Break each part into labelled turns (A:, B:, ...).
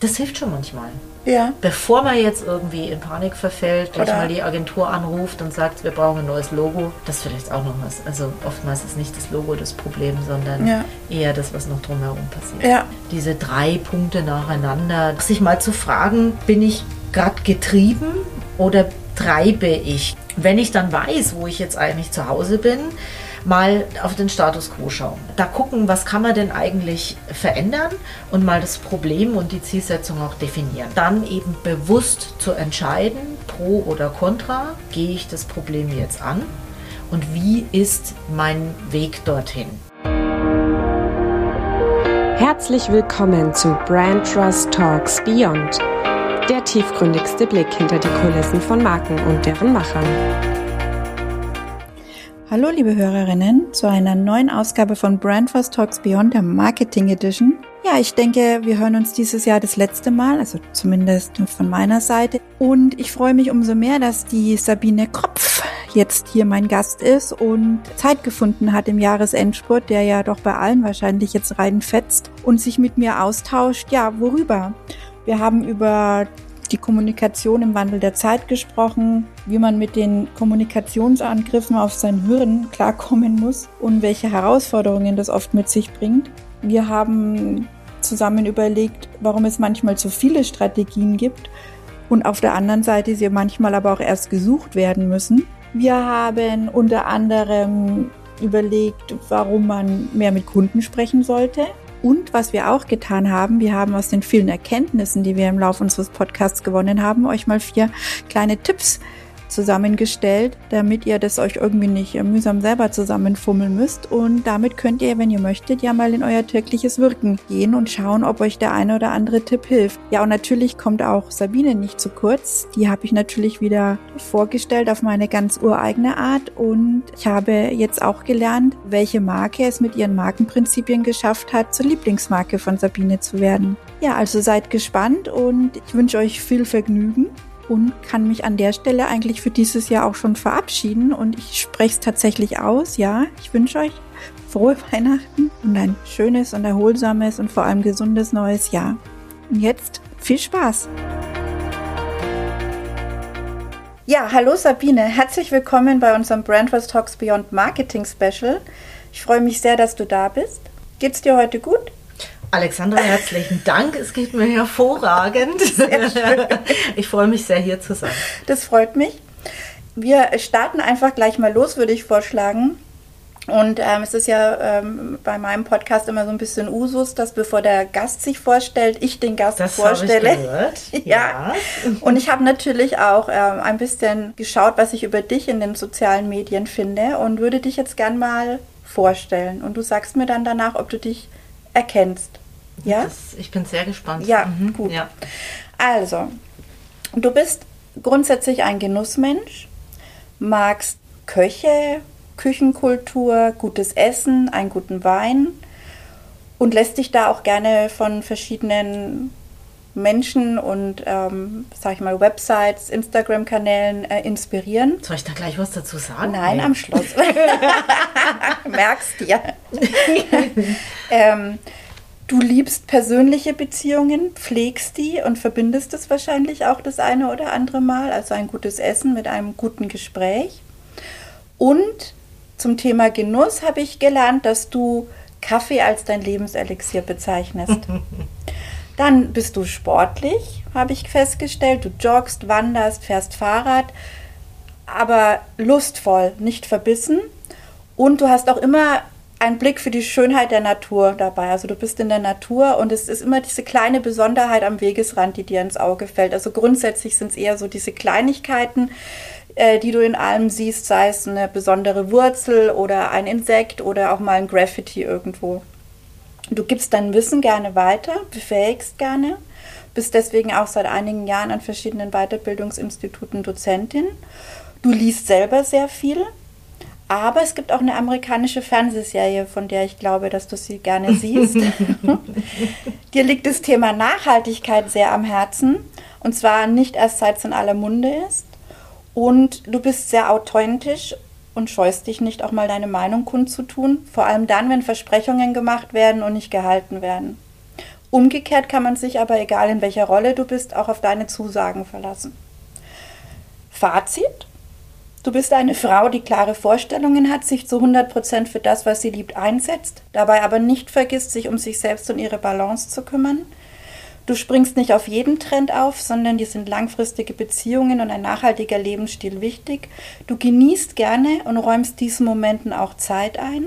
A: Das hilft schon manchmal.
B: Ja.
A: Bevor man jetzt irgendwie in Panik verfällt, gleich
B: Oder-
A: mal die Agentur anruft und sagt, wir brauchen ein neues Logo. Das ist vielleicht auch noch was. Also oftmals ist nicht das Logo das Problem, sondern
B: Ja.
A: eher das, was noch drumherum passiert.
B: Ja.
A: Diese drei Punkte nacheinander, sich mal zu fragen, bin ich gerade getrieben oder treibe ich? Wenn ich dann weiß, wo ich jetzt eigentlich zu Hause bin, mal auf den Status quo schauen. Da gucken, was kann man denn eigentlich verändern und mal das Problem und die Zielsetzung auch definieren. Dann eben bewusst zu entscheiden, pro oder contra, gehe ich das Problem jetzt an und wie ist mein Weg dorthin.
C: Herzlich willkommen zu Brand Trust Talks Beyond, der tiefgründigste Blick hinter die Kulissen von Marken und deren Machern.
B: Hallo liebe Hörerinnen zu einer neuen Ausgabe von Brand First Talks Beyond der Marketing Edition. Ja, ich denke, wir hören uns dieses Jahr das letzte Mal, also zumindest von meiner Seite. Und ich freue mich umso mehr, dass die Sabine Kropf jetzt hier mein Gast ist und Zeit gefunden hat im Jahresendspurt, der ja doch bei allen wahrscheinlich jetzt reinfetzt und sich mit mir austauscht. Ja, worüber? Wir haben über die Kommunikation im Wandel der Zeit gesprochen, wie man mit den Kommunikationsangriffen auf sein Hirn klarkommen muss und welche Herausforderungen das oft mit sich bringt. Wir haben zusammen überlegt, warum es manchmal zu viele Strategien gibt und auf der anderen Seite sie manchmal aber auch erst gesucht werden müssen. Wir haben unter anderem überlegt, warum man mehr mit Kunden sprechen sollte. Und was wir auch getan haben, wir haben aus den vielen Erkenntnissen, die wir im Laufe unseres Podcasts gewonnen haben, euch mal vier kleine Tipps zusammengestellt, damit ihr das euch irgendwie nicht mühsam selber zusammenfummeln müsst. Und damit könnt ihr, wenn ihr möchtet, ja mal in euer tägliches Wirken gehen und schauen, ob euch der eine oder andere Tipp hilft. Ja, und natürlich kommt auch Sabine nicht zu kurz. Die habe ich natürlich wieder vorgestellt auf meine ganz ureigene Art. Und ich habe jetzt auch gelernt, welche Marke es mit ihren Markenprinzipien geschafft hat, zur Lieblingsmarke von Sabine zu werden. Ja, also seid gespannt und ich wünsche euch viel Vergnügen und kann mich an der Stelle eigentlich für dieses Jahr auch schon verabschieden und ich spreche es tatsächlich aus. Ja, ich wünsche euch frohe Weihnachten und ein schönes und erholsames und vor allem gesundes neues Jahr. Und jetzt viel Spaß! Ja, hallo Sabine, herzlich willkommen bei unserem Brandfast Talks Beyond Marketing Special. Ich freue mich sehr, dass du da bist. Geht's dir heute gut?
A: Alexandra, herzlichen Dank. Es geht mir hervorragend. Ich freue mich sehr, hier zu sein.
B: Das freut mich. Wir starten einfach gleich mal los, würde ich vorschlagen. Und ähm, es ist ja ähm, bei meinem Podcast immer so ein bisschen Usus, dass bevor der Gast sich vorstellt, ich den Gast
A: Das habe ich
B: vorstelle.
A: gehört.
B: Ja. Und ich habe natürlich auch ähm, ein bisschen geschaut, was ich über dich in den sozialen Medien finde und würde dich jetzt gern mal vorstellen. Und du sagst mir dann danach, ob du dich erkennst. Ja?
A: Das, ich bin sehr gespannt.
B: Ja,
A: Mhm,
B: gut.
A: Ja.
B: Also, du bist grundsätzlich ein Genussmensch, magst Köche, Küchenkultur, gutes Essen, einen guten Wein und lässt dich da auch gerne von verschiedenen Menschen und, ähm, sag ich mal, Websites, Instagram-Kanälen äh, inspirieren.
A: Soll ich da gleich was dazu sagen?
B: Nein,
A: Nee.
B: am Schluss. Merkst ja. ähm, du liebst persönliche Beziehungen, pflegst die und verbindest es wahrscheinlich auch das eine oder andere Mal. Also ein gutes Essen mit einem guten Gespräch. Und zum Thema Genuss habe ich gelernt, dass du Kaffee als dein Lebenselixier bezeichnest. Dann bist du sportlich, habe ich festgestellt. Du joggst, wanderst, fährst Fahrrad, aber lustvoll, nicht verbissen. Und du hast auch immer einen Blick für die Schönheit der Natur dabei. Also du bist in der Natur und es ist immer diese kleine Besonderheit am Wegesrand, die dir ins Auge fällt. Also grundsätzlich sind es eher so diese Kleinigkeiten, äh, die du in allem siehst, sei es eine besondere Wurzel oder ein Insekt oder auch mal ein Graffiti irgendwo. Du gibst dein Wissen gerne weiter, befähigst gerne, bist deswegen auch seit einigen Jahren an verschiedenen Weiterbildungsinstituten Dozentin. Du liest selber sehr viel, aber es gibt auch eine amerikanische Fernsehserie, von der ich glaube, dass du sie gerne siehst. Dir liegt das Thema Nachhaltigkeit sehr am Herzen und zwar nicht erst seit es in aller Munde ist. Und du bist sehr authentisch und scheust dich nicht, auch mal deine Meinung kundzutun. Vor allem dann, wenn Versprechungen gemacht werden und nicht gehalten werden. Umgekehrt kann man sich aber, egal in welcher Rolle du bist, auch auf deine Zusagen verlassen. Fazit. Du bist eine Frau, die klare Vorstellungen hat, sich zu 100% für das, was sie liebt, einsetzt, dabei aber nicht vergisst, sich um sich selbst und ihre Balance zu kümmern. Du springst nicht auf jeden Trend auf, sondern dir sind langfristige Beziehungen und ein nachhaltiger Lebensstil wichtig. Du genießt gerne und räumst diesen Momenten auch Zeit ein.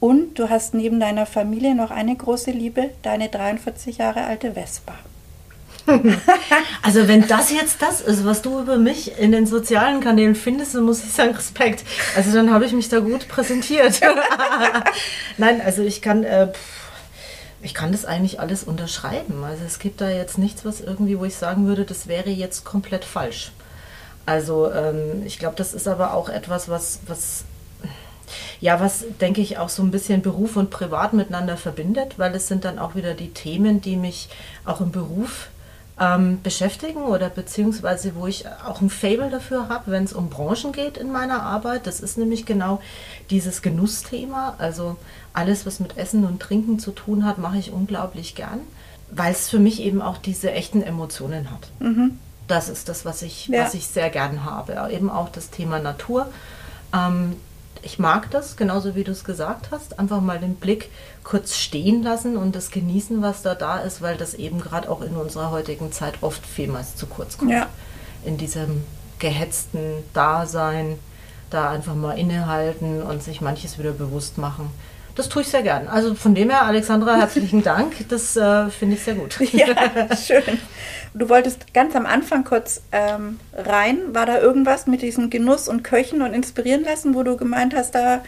B: Und du hast neben deiner Familie noch eine große Liebe, deine 43 Jahre alte Vespa.
A: Also wenn das jetzt das ist, was du über mich in den sozialen Kanälen findest, dann muss ich sagen, Respekt. Also dann habe ich mich da gut präsentiert. Nein, also ich kann, äh, ich kann das eigentlich alles unterschreiben. Also es gibt da jetzt nichts, was irgendwie, wo ich sagen würde, das wäre jetzt komplett falsch. Also ähm, ich glaube, das ist aber auch etwas, was, was ja, was denke ich auch so ein bisschen Beruf und Privat miteinander verbindet, weil es sind dann auch wieder die Themen, die mich auch im Beruf ähm, beschäftigen oder beziehungsweise wo ich auch ein Fable dafür habe, wenn es um Branchen geht in meiner Arbeit. Das ist nämlich genau dieses Genussthema. Also alles, was mit Essen und Trinken zu tun hat, mache ich unglaublich gern, weil es für mich eben auch diese echten Emotionen hat. Mhm. Das ist das, was ich, ja. was ich sehr gern habe. Eben auch das Thema Natur. Ähm, ich mag das, genauso wie du es gesagt hast, einfach mal den Blick kurz stehen lassen und das genießen, was da da ist, weil das eben gerade auch in unserer heutigen Zeit oft vielmals zu kurz kommt. Ja. In diesem gehetzten Dasein, da einfach mal innehalten und sich manches wieder bewusst machen. Das tue ich sehr gern. Also von dem her, Alexandra, herzlichen Dank. Das äh, finde ich sehr gut.
B: Ja, schön. Du wolltest ganz am Anfang kurz ähm, rein. War da irgendwas mit diesem Genuss und Köchen und inspirieren lassen, wo du gemeint hast, da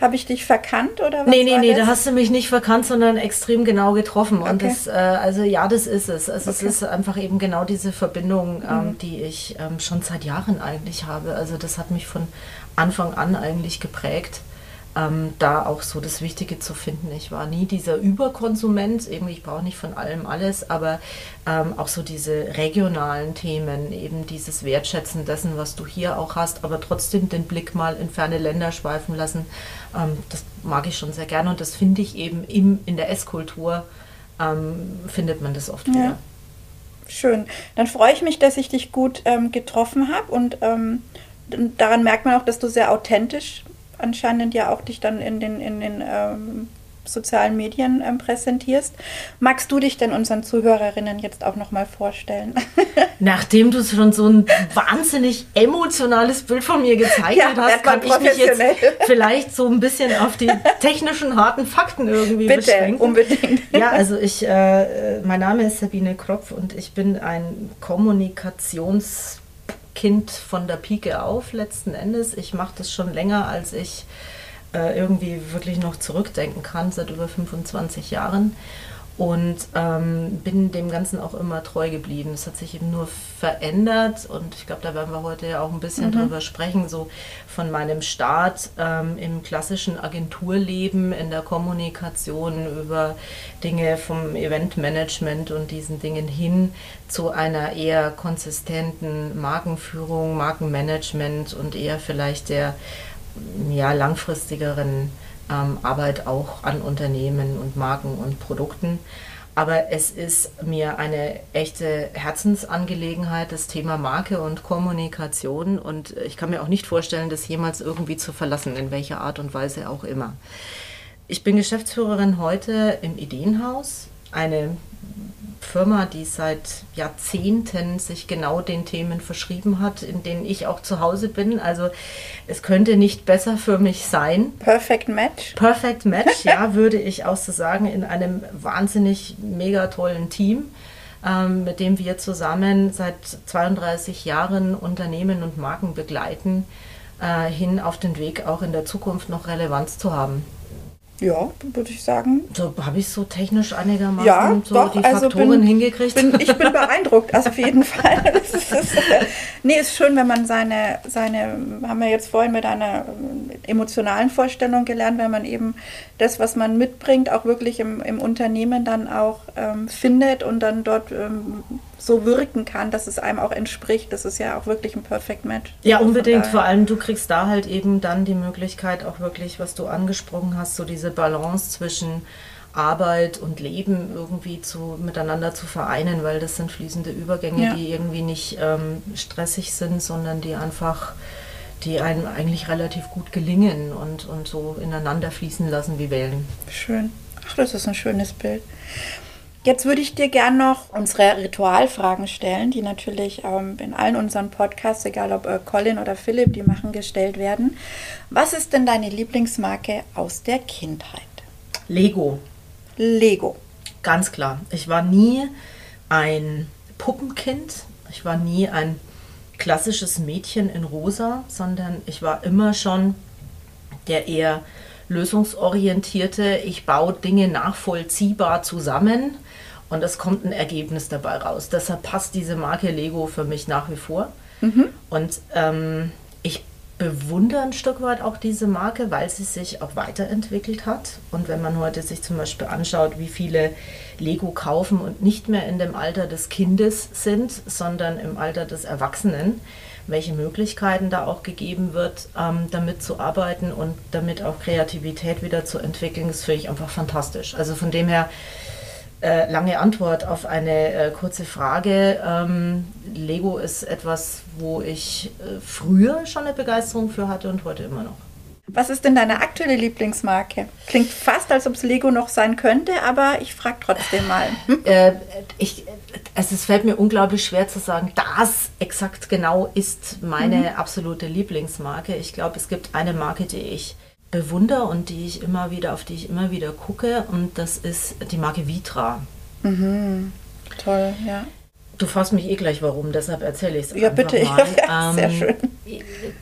B: habe ich dich verkannt oder was?
A: Nee, nee, nee, da hast du mich nicht verkannt, sondern extrem genau getroffen. Und okay. das, äh, also ja, das ist es. Also okay. es ist einfach eben genau diese Verbindung, ähm, mhm. die ich ähm, schon seit Jahren eigentlich habe. Also das hat mich von Anfang an eigentlich geprägt ähm, da auch so das Wichtige zu finden. Ich war nie dieser Überkonsument, eben ich brauche nicht von allem alles, aber ähm, auch so diese regionalen Themen, eben dieses Wertschätzen dessen, was du hier auch hast, aber trotzdem den Blick mal in ferne Länder schweifen lassen, ähm, das mag ich schon sehr gerne und das finde ich eben im, in der Esskultur, ähm, findet man das oft ja. wieder.
B: Schön. Dann freue ich mich, dass ich dich gut ähm, getroffen habe und ähm, daran merkt man auch, dass du sehr authentisch anscheinend ja auch dich dann in den, in den ähm, sozialen Medien ähm, präsentierst. Magst du dich denn unseren Zuhörerinnen jetzt auch nochmal vorstellen?
A: Nachdem du schon so ein wahnsinnig emotionales Bild von mir gezeigt ja, hast, kann ich mich jetzt vielleicht so ein bisschen auf die technischen harten Fakten irgendwie
B: Bitte, beschränken. unbedingt.
A: Ja, also ich, äh, mein Name ist Sabine Kropf und ich bin ein Kommunikations- Kind von der Pike auf letzten Endes. Ich mache das schon länger, als ich äh, irgendwie wirklich noch zurückdenken kann, seit über 25 Jahren und ähm, bin dem Ganzen auch immer treu geblieben. Es hat sich eben nur verändert und ich glaube, da werden wir heute ja auch ein bisschen mhm. drüber sprechen, so von meinem Start ähm, im klassischen Agenturleben, in der Kommunikation über Dinge vom Eventmanagement und diesen Dingen hin zu einer eher konsistenten Markenführung, Markenmanagement und eher vielleicht der ja, langfristigeren ähm, Arbeit auch an Unternehmen und Marken und Produkten. Aber es ist mir eine echte Herzensangelegenheit, das Thema Marke und Kommunikation. Und ich kann mir auch nicht vorstellen, das jemals irgendwie zu verlassen, in welcher Art und Weise auch immer. Ich bin Geschäftsführerin heute im Ideenhaus, eine Firma, die seit Jahrzehnten sich genau den Themen verschrieben hat, in denen ich auch zu Hause bin. Also es könnte nicht besser für mich sein.
B: Perfect Match.
A: Perfect Match, ja, würde ich auch so sagen, in einem wahnsinnig mega tollen Team, ähm, mit dem wir zusammen seit 32 Jahren Unternehmen und Marken begleiten, äh, hin auf den Weg auch in der Zukunft noch Relevanz zu haben.
B: Ja, würde ich sagen.
A: So habe ich so technisch einigermaßen ja, so doch, die
B: also
A: Faktoren
B: bin,
A: hingekriegt.
B: Bin, ich bin beeindruckt, also auf jeden Fall. Das ist, das, nee, ist schön, wenn man seine, seine, haben wir jetzt vorhin mit einer emotionalen Vorstellung gelernt, wenn man eben das, was man mitbringt, auch wirklich im, im Unternehmen dann auch ähm, findet und dann dort ähm, so wirken kann, dass es einem auch entspricht. Das ist ja auch wirklich ein Perfect Match.
A: Ja, unbedingt. Vor allem, du kriegst da halt eben dann die Möglichkeit, auch wirklich, was du angesprochen hast, so diese Balance zwischen Arbeit und Leben irgendwie zu, miteinander zu vereinen, weil das sind fließende Übergänge,
B: Ja.
A: die irgendwie nicht ähm, stressig sind, sondern die einfach, die einem eigentlich relativ gut gelingen und, und so ineinander fließen lassen wie Wellen.
B: Schön. Ach, das ist ein schönes Bild. Jetzt würde ich dir gern noch unsere Ritualfragen stellen, die natürlich ähm, in allen unseren Podcasts, egal ob äh, Colin oder Philipp, die machen, gestellt werden. Was ist denn deine Lieblingsmarke aus der Kindheit?
A: Lego,
B: Lego.
A: ganz klar. Ich war nie ein Puppenkind. Ich war nie ein klassisches Mädchen in rosa, sondern ich war immer schon der eher lösungsorientierte, ich baue Dinge nachvollziehbar zusammen und es kommt ein Ergebnis dabei raus. Deshalb passt diese Marke Lego für mich nach wie vor. Und ähm, ich bewundere ein Stück weit auch diese Marke, weil sie sich auch weiterentwickelt hat. Und wenn man heute sich zum Beispiel anschaut, wie viele Lego kaufen und nicht mehr in dem Alter des Kindes sind, sondern im Alter des Erwachsenen, welche Möglichkeiten da auch gegeben wird, ähm, damit zu arbeiten und damit auch Kreativität wieder zu entwickeln, das finde ich einfach fantastisch. Also von dem her, äh, lange Antwort auf eine äh, kurze Frage. Ähm, Lego ist etwas, wo ich äh, früher schon eine Begeisterung für hatte und heute immer noch.
B: Was ist denn deine aktuelle Lieblingsmarke? Klingt fast, als ob es Lego noch sein könnte, aber ich frage trotzdem mal.
A: Äh, ich, also es fällt mir unglaublich schwer zu sagen, das exakt genau ist meine absolute Lieblingsmarke. Ich glaube, es gibt eine Marke, die ich bewundere und die ich immer wieder, auf die ich immer wieder gucke und das ist die Marke Vitra.
B: Toll, ja.
A: Du fragst mich eh gleich warum, deshalb erzähle ich es
B: Ja, bitte.
A: mal.
B: Ja, sehr schön.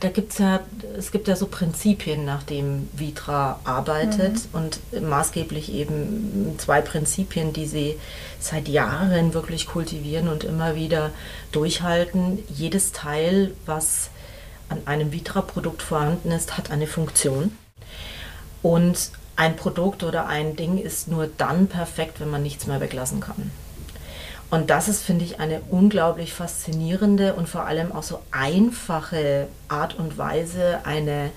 A: Da gibt's ja, es gibt ja so Prinzipien, nach denen Vitra arbeitet
B: Mhm.
A: und maßgeblich eben zwei Prinzipien, die sie seit Jahren wirklich kultivieren und immer wieder durchhalten. Jedes Teil, was an einem Vitra-Produkt vorhanden ist, hat eine Funktion. Und ein Produkt oder ein Ding ist nur dann perfekt, wenn man nichts mehr weglassen kann. Und das ist, finde ich, eine unglaublich faszinierende und vor allem auch so einfache Art und Weise, eine,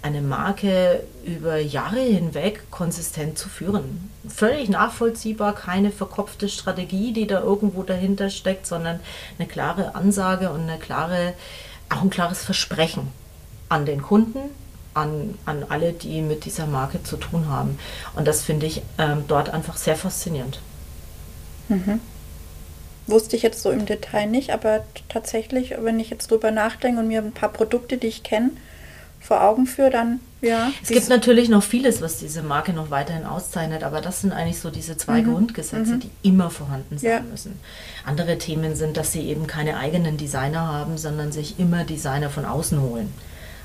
A: eine Marke über Jahre hinweg konsistent zu führen. Völlig nachvollziehbar, keine verkopfte Strategie, die da irgendwo dahinter steckt, sondern eine klare Ansage und eine klare, auch ein klares Versprechen an den Kunden, an, an alle, die mit dieser Marke zu tun haben. Und das finde ich ähm, dort einfach sehr faszinierend.
B: Wusste ich jetzt so im Detail nicht, aber tatsächlich, wenn ich jetzt drüber nachdenke und mir ein paar Produkte, die ich kenne, vor Augen führe, dann ja.
A: Es gibt natürlich noch vieles, was diese Marke noch weiterhin auszeichnet, aber das sind eigentlich so diese zwei Grundgesetze, die immer vorhanden sein
B: Ja.
A: müssen. Andere Themen sind, dass sie eben keine eigenen Designer haben, sondern sich immer Designer von außen holen.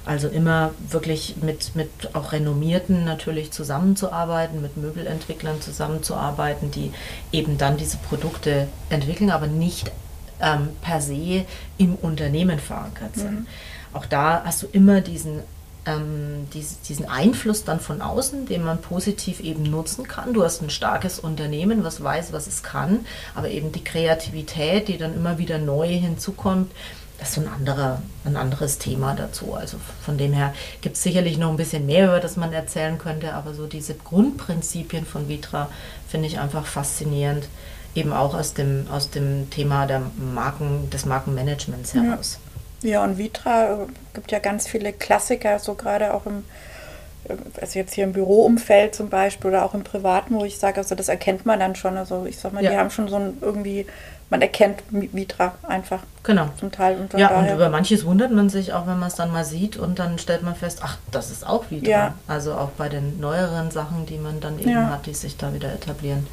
A: Also immer wirklich mit, mit auch renommierten natürlich zusammenzuarbeiten, mit Möbelentwicklern zusammenzuarbeiten, die eben dann diese Produkte entwickeln, aber nicht ähm, per se im Unternehmen verankert sind. Auch da hast du immer diesen, ähm, dies, diesen Einfluss dann von außen, den man positiv eben nutzen kann. Du hast ein starkes Unternehmen, was weiß, was es kann, aber eben die Kreativität, die dann immer wieder neu hinzukommt, das ist so ein, anderer, ein anderes Thema dazu. Also von dem her gibt es sicherlich noch ein bisschen mehr, über das man erzählen könnte, aber so diese Grundprinzipien von Vitra finde ich einfach faszinierend, eben auch aus dem, aus dem Thema der Marken, des Markenmanagements heraus.
B: Ja, und Vitra äh, gibt ja ganz viele Klassiker, so gerade auch im, also jetzt hier im Büroumfeld zum Beispiel oder auch im Privaten, wo ich sage, also das erkennt man dann schon. Also ich sag mal,
A: Ja.
B: die haben schon so ein irgendwie, man erkennt Mi- Vitra einfach
A: Genau.
B: zum Teil. Und
A: Ja, und
B: daher,
A: über manches wundert man sich auch, wenn man es dann mal sieht und dann stellt man fest, ach, das ist auch wieder.
B: Ja.
A: Also auch bei den neueren Sachen, die man dann eben
B: Ja.
A: hat, die sich da wieder etablieren.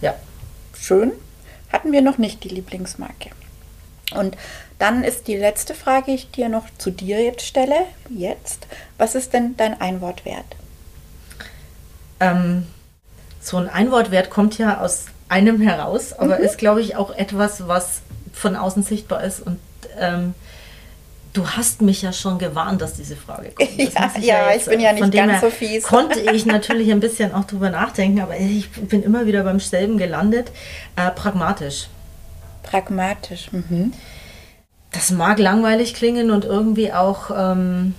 A: Ja.
B: schön. Hatten wir noch nicht die Lieblingsmarke. Und dann ist die letzte Frage, die ich dir noch zu dir jetzt stelle. Jetzt. Was ist denn dein Einwort wert?
A: Ähm, so ein Einwortwert kommt ja aus einem heraus, aber
B: Mhm.
A: ist, glaube ich, auch etwas, was von außen sichtbar ist. Und ähm, du hast mich ja schon gewarnt, dass diese Frage kommt. Das
B: Ja,
A: muss
B: ja, ich bin ja nicht
A: von dem
B: ganz so fies.
A: Konnte ich natürlich ein bisschen auch drüber nachdenken, aber ich bin immer wieder beim selben gelandet. Äh, pragmatisch.
B: Pragmatisch. Mhm.
A: Das mag langweilig klingen und irgendwie auch ähm,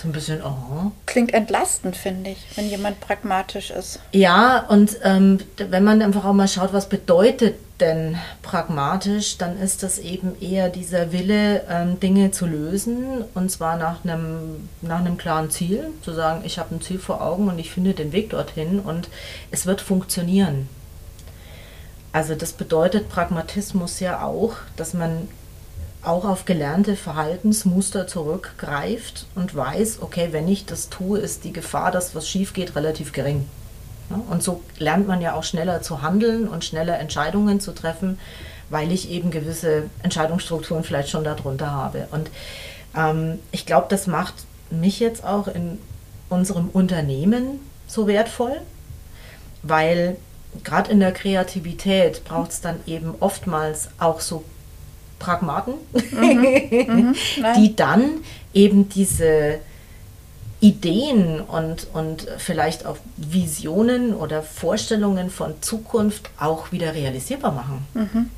A: So ein bisschen, oh.
B: Klingt entlastend, finde ich, wenn jemand pragmatisch ist.
A: Ja, und ähm, wenn man einfach auch mal schaut, was bedeutet denn pragmatisch, dann ist das eben eher dieser Wille, ähm, Dinge zu lösen und zwar nach einem, nach einem klaren Ziel, zu sagen, ich habe ein Ziel vor Augen und ich finde den Weg dorthin und es wird funktionieren. Also das bedeutet Pragmatismus ja auch, dass man auch auf gelernte Verhaltensmuster zurückgreift und weiß, okay, wenn ich das tue, ist die Gefahr, dass was schief geht, relativ gering. Und so lernt man ja auch schneller zu handeln und schneller Entscheidungen zu treffen, weil ich eben gewisse Entscheidungsstrukturen vielleicht schon darunter habe. Und ähm, ich glaube, das macht mich jetzt auch in unserem Unternehmen so wertvoll, weil gerade in der Kreativität braucht es dann eben oftmals auch so Pragmaten, mhm, mh, die dann eben diese Ideen und, und vielleicht auch Visionen oder Vorstellungen von Zukunft auch wieder realisierbar machen. Mhm.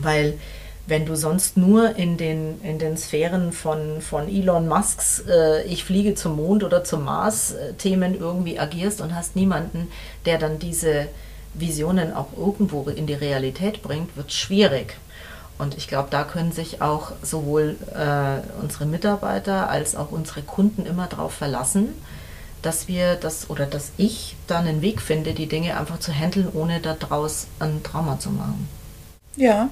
A: Weil wenn du sonst nur in den, in den Sphären von, von Elon Musks äh, Ich fliege zum Mond oder zum Mars äh, Themen irgendwie agierst und hast niemanden, der dann diese Visionen auch irgendwo in die Realität bringt, wird schwierig. Und ich glaube, da können sich auch sowohl äh, unsere Mitarbeiter als auch unsere Kunden immer darauf verlassen, dass wir das oder dass ich dann einen Weg finde, die Dinge einfach zu handeln, ohne daraus ein Trauma zu machen.
B: Ja,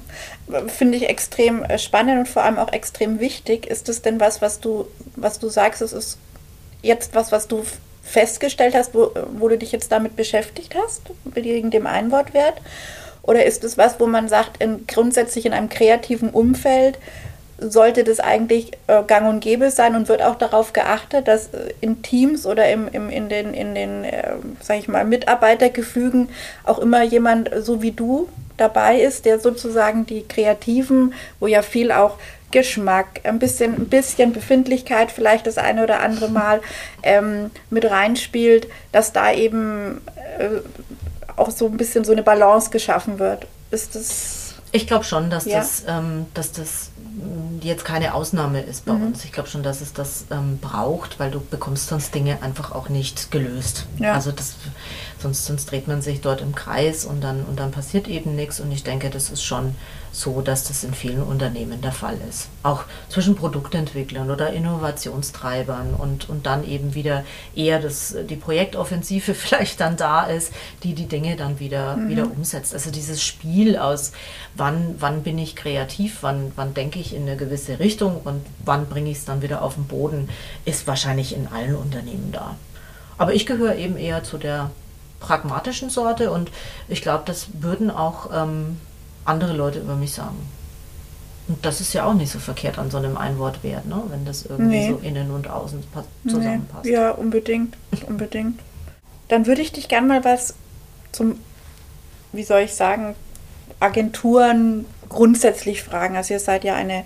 B: finde ich extrem äh, spannend und vor allem auch extrem wichtig. Ist es denn was, was du, was du sagst, es ist jetzt was, was du festgestellt hast, wo, wo du dich jetzt damit beschäftigt hast, wegen dem Einwortwert? Oder ist es was, wo man sagt, in, grundsätzlich in einem kreativen Umfeld sollte das eigentlich äh, gang und gäbe sein und wird auch darauf geachtet, dass äh, in Teams oder im, im, in den, in den äh, sag ich mal, Mitarbeitergefügen auch immer jemand so wie du dabei ist, der sozusagen die Kreativen, wo ja viel auch Geschmack, ein bisschen, ein bisschen Befindlichkeit vielleicht das eine oder andere Mal ähm, mit reinspielt, dass da eben äh, auch so ein bisschen so eine Balance geschaffen wird. Ist das.
A: Ich glaube schon, dass, ja. das, ähm, dass das jetzt keine Ausnahme ist bei mhm. uns. Ich glaube schon, dass es das ähm, braucht, weil du bekommst sonst Dinge einfach auch nicht gelöst. Ja. Also das, sonst, sonst dreht man sich dort im Kreis und dann, und dann passiert eben nichts. Und ich denke, das ist schon so, dass das in vielen Unternehmen der Fall ist. Auch zwischen Produktentwicklern oder Innovationstreibern und, und dann eben wieder eher das, die Projektoffensive vielleicht dann da ist, die die Dinge dann wieder, mhm. wieder umsetzt. Also dieses Spiel aus, wann, wann bin ich kreativ, wann, wann denke ich in eine gewisse Richtung und wann bringe ich es dann wieder auf den Boden, ist wahrscheinlich in allen Unternehmen da. Aber ich gehöre eben eher zu der pragmatischen Sorte und ich glaube, das würden auch ähm, andere Leute über mich sagen. Und das ist ja auch nicht so verkehrt an so einem Einwortwert, ne? wenn das irgendwie nee. so innen und außen zusammenpasst.
B: Nee. Ja, unbedingt, unbedingt. Dann würde ich dich gerne mal was zum, wie soll ich sagen, Agenturen grundsätzlich fragen. Also ihr seid ja eine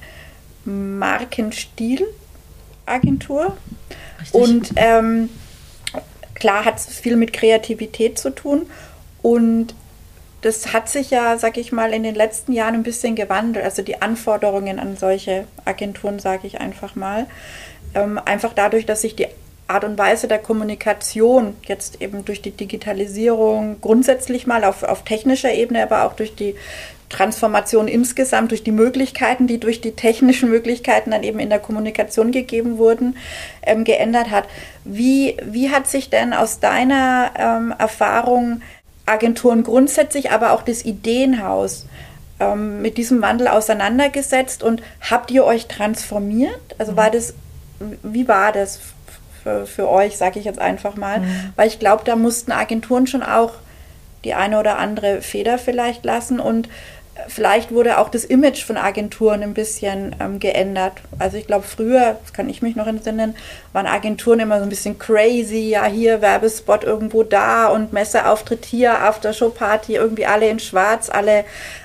B: Markenstilagentur und ähm, klar hat es viel mit Kreativität zu tun und das hat sich ja, sag ich mal, in den letzten Jahren ein bisschen gewandelt. Also die Anforderungen an solche Agenturen, sage ich einfach mal. Ähm, einfach dadurch, dass sich die Art und Weise der Kommunikation jetzt eben durch die Digitalisierung grundsätzlich mal auf, auf technischer Ebene, aber auch durch die Transformation insgesamt, durch die Möglichkeiten, die durch die technischen Möglichkeiten dann eben in der Kommunikation gegeben wurden, ähm, geändert hat. Wie, wie hat sich denn aus deiner ähm, Erfahrung Agenturen grundsätzlich, aber auch das Ideenhaus ähm, mit diesem Wandel auseinandergesetzt und habt ihr euch transformiert? Also war mhm. das, wie war das für, für euch, sage ich jetzt einfach mal? Mhm. Weil ich glaube, da mussten Agenturen schon auch die eine oder andere Feder vielleicht lassen und Vielleicht wurde auch das Image von Agenturen ein bisschen ähm, geändert. Also ich glaube, früher, das kann ich mich noch entsinnen, waren Agenturen immer so ein bisschen crazy. Ja, hier Werbespot irgendwo da und Messeauftritt hier, Aftershow-Party, irgendwie alle in schwarz, alle,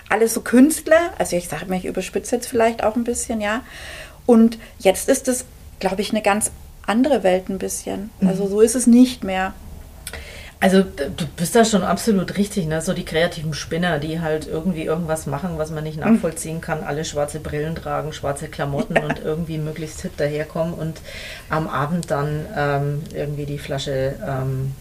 B: alle so Künstler. Also ich sage mal, ich überspitze jetzt vielleicht auch ein bisschen, ja. Und jetzt ist es, glaube ich, eine ganz andere Welt ein bisschen. Also so ist es nicht mehr.
A: Also du bist da schon absolut richtig, ne? So die kreativen Spinner, die halt irgendwie irgendwas machen, was man nicht mhm. nachvollziehen kann, alle schwarze Brillen tragen, schwarze Klamotten ja. und irgendwie möglichst hip daherkommen und am Abend dann ähm, irgendwie die Flasche ähm,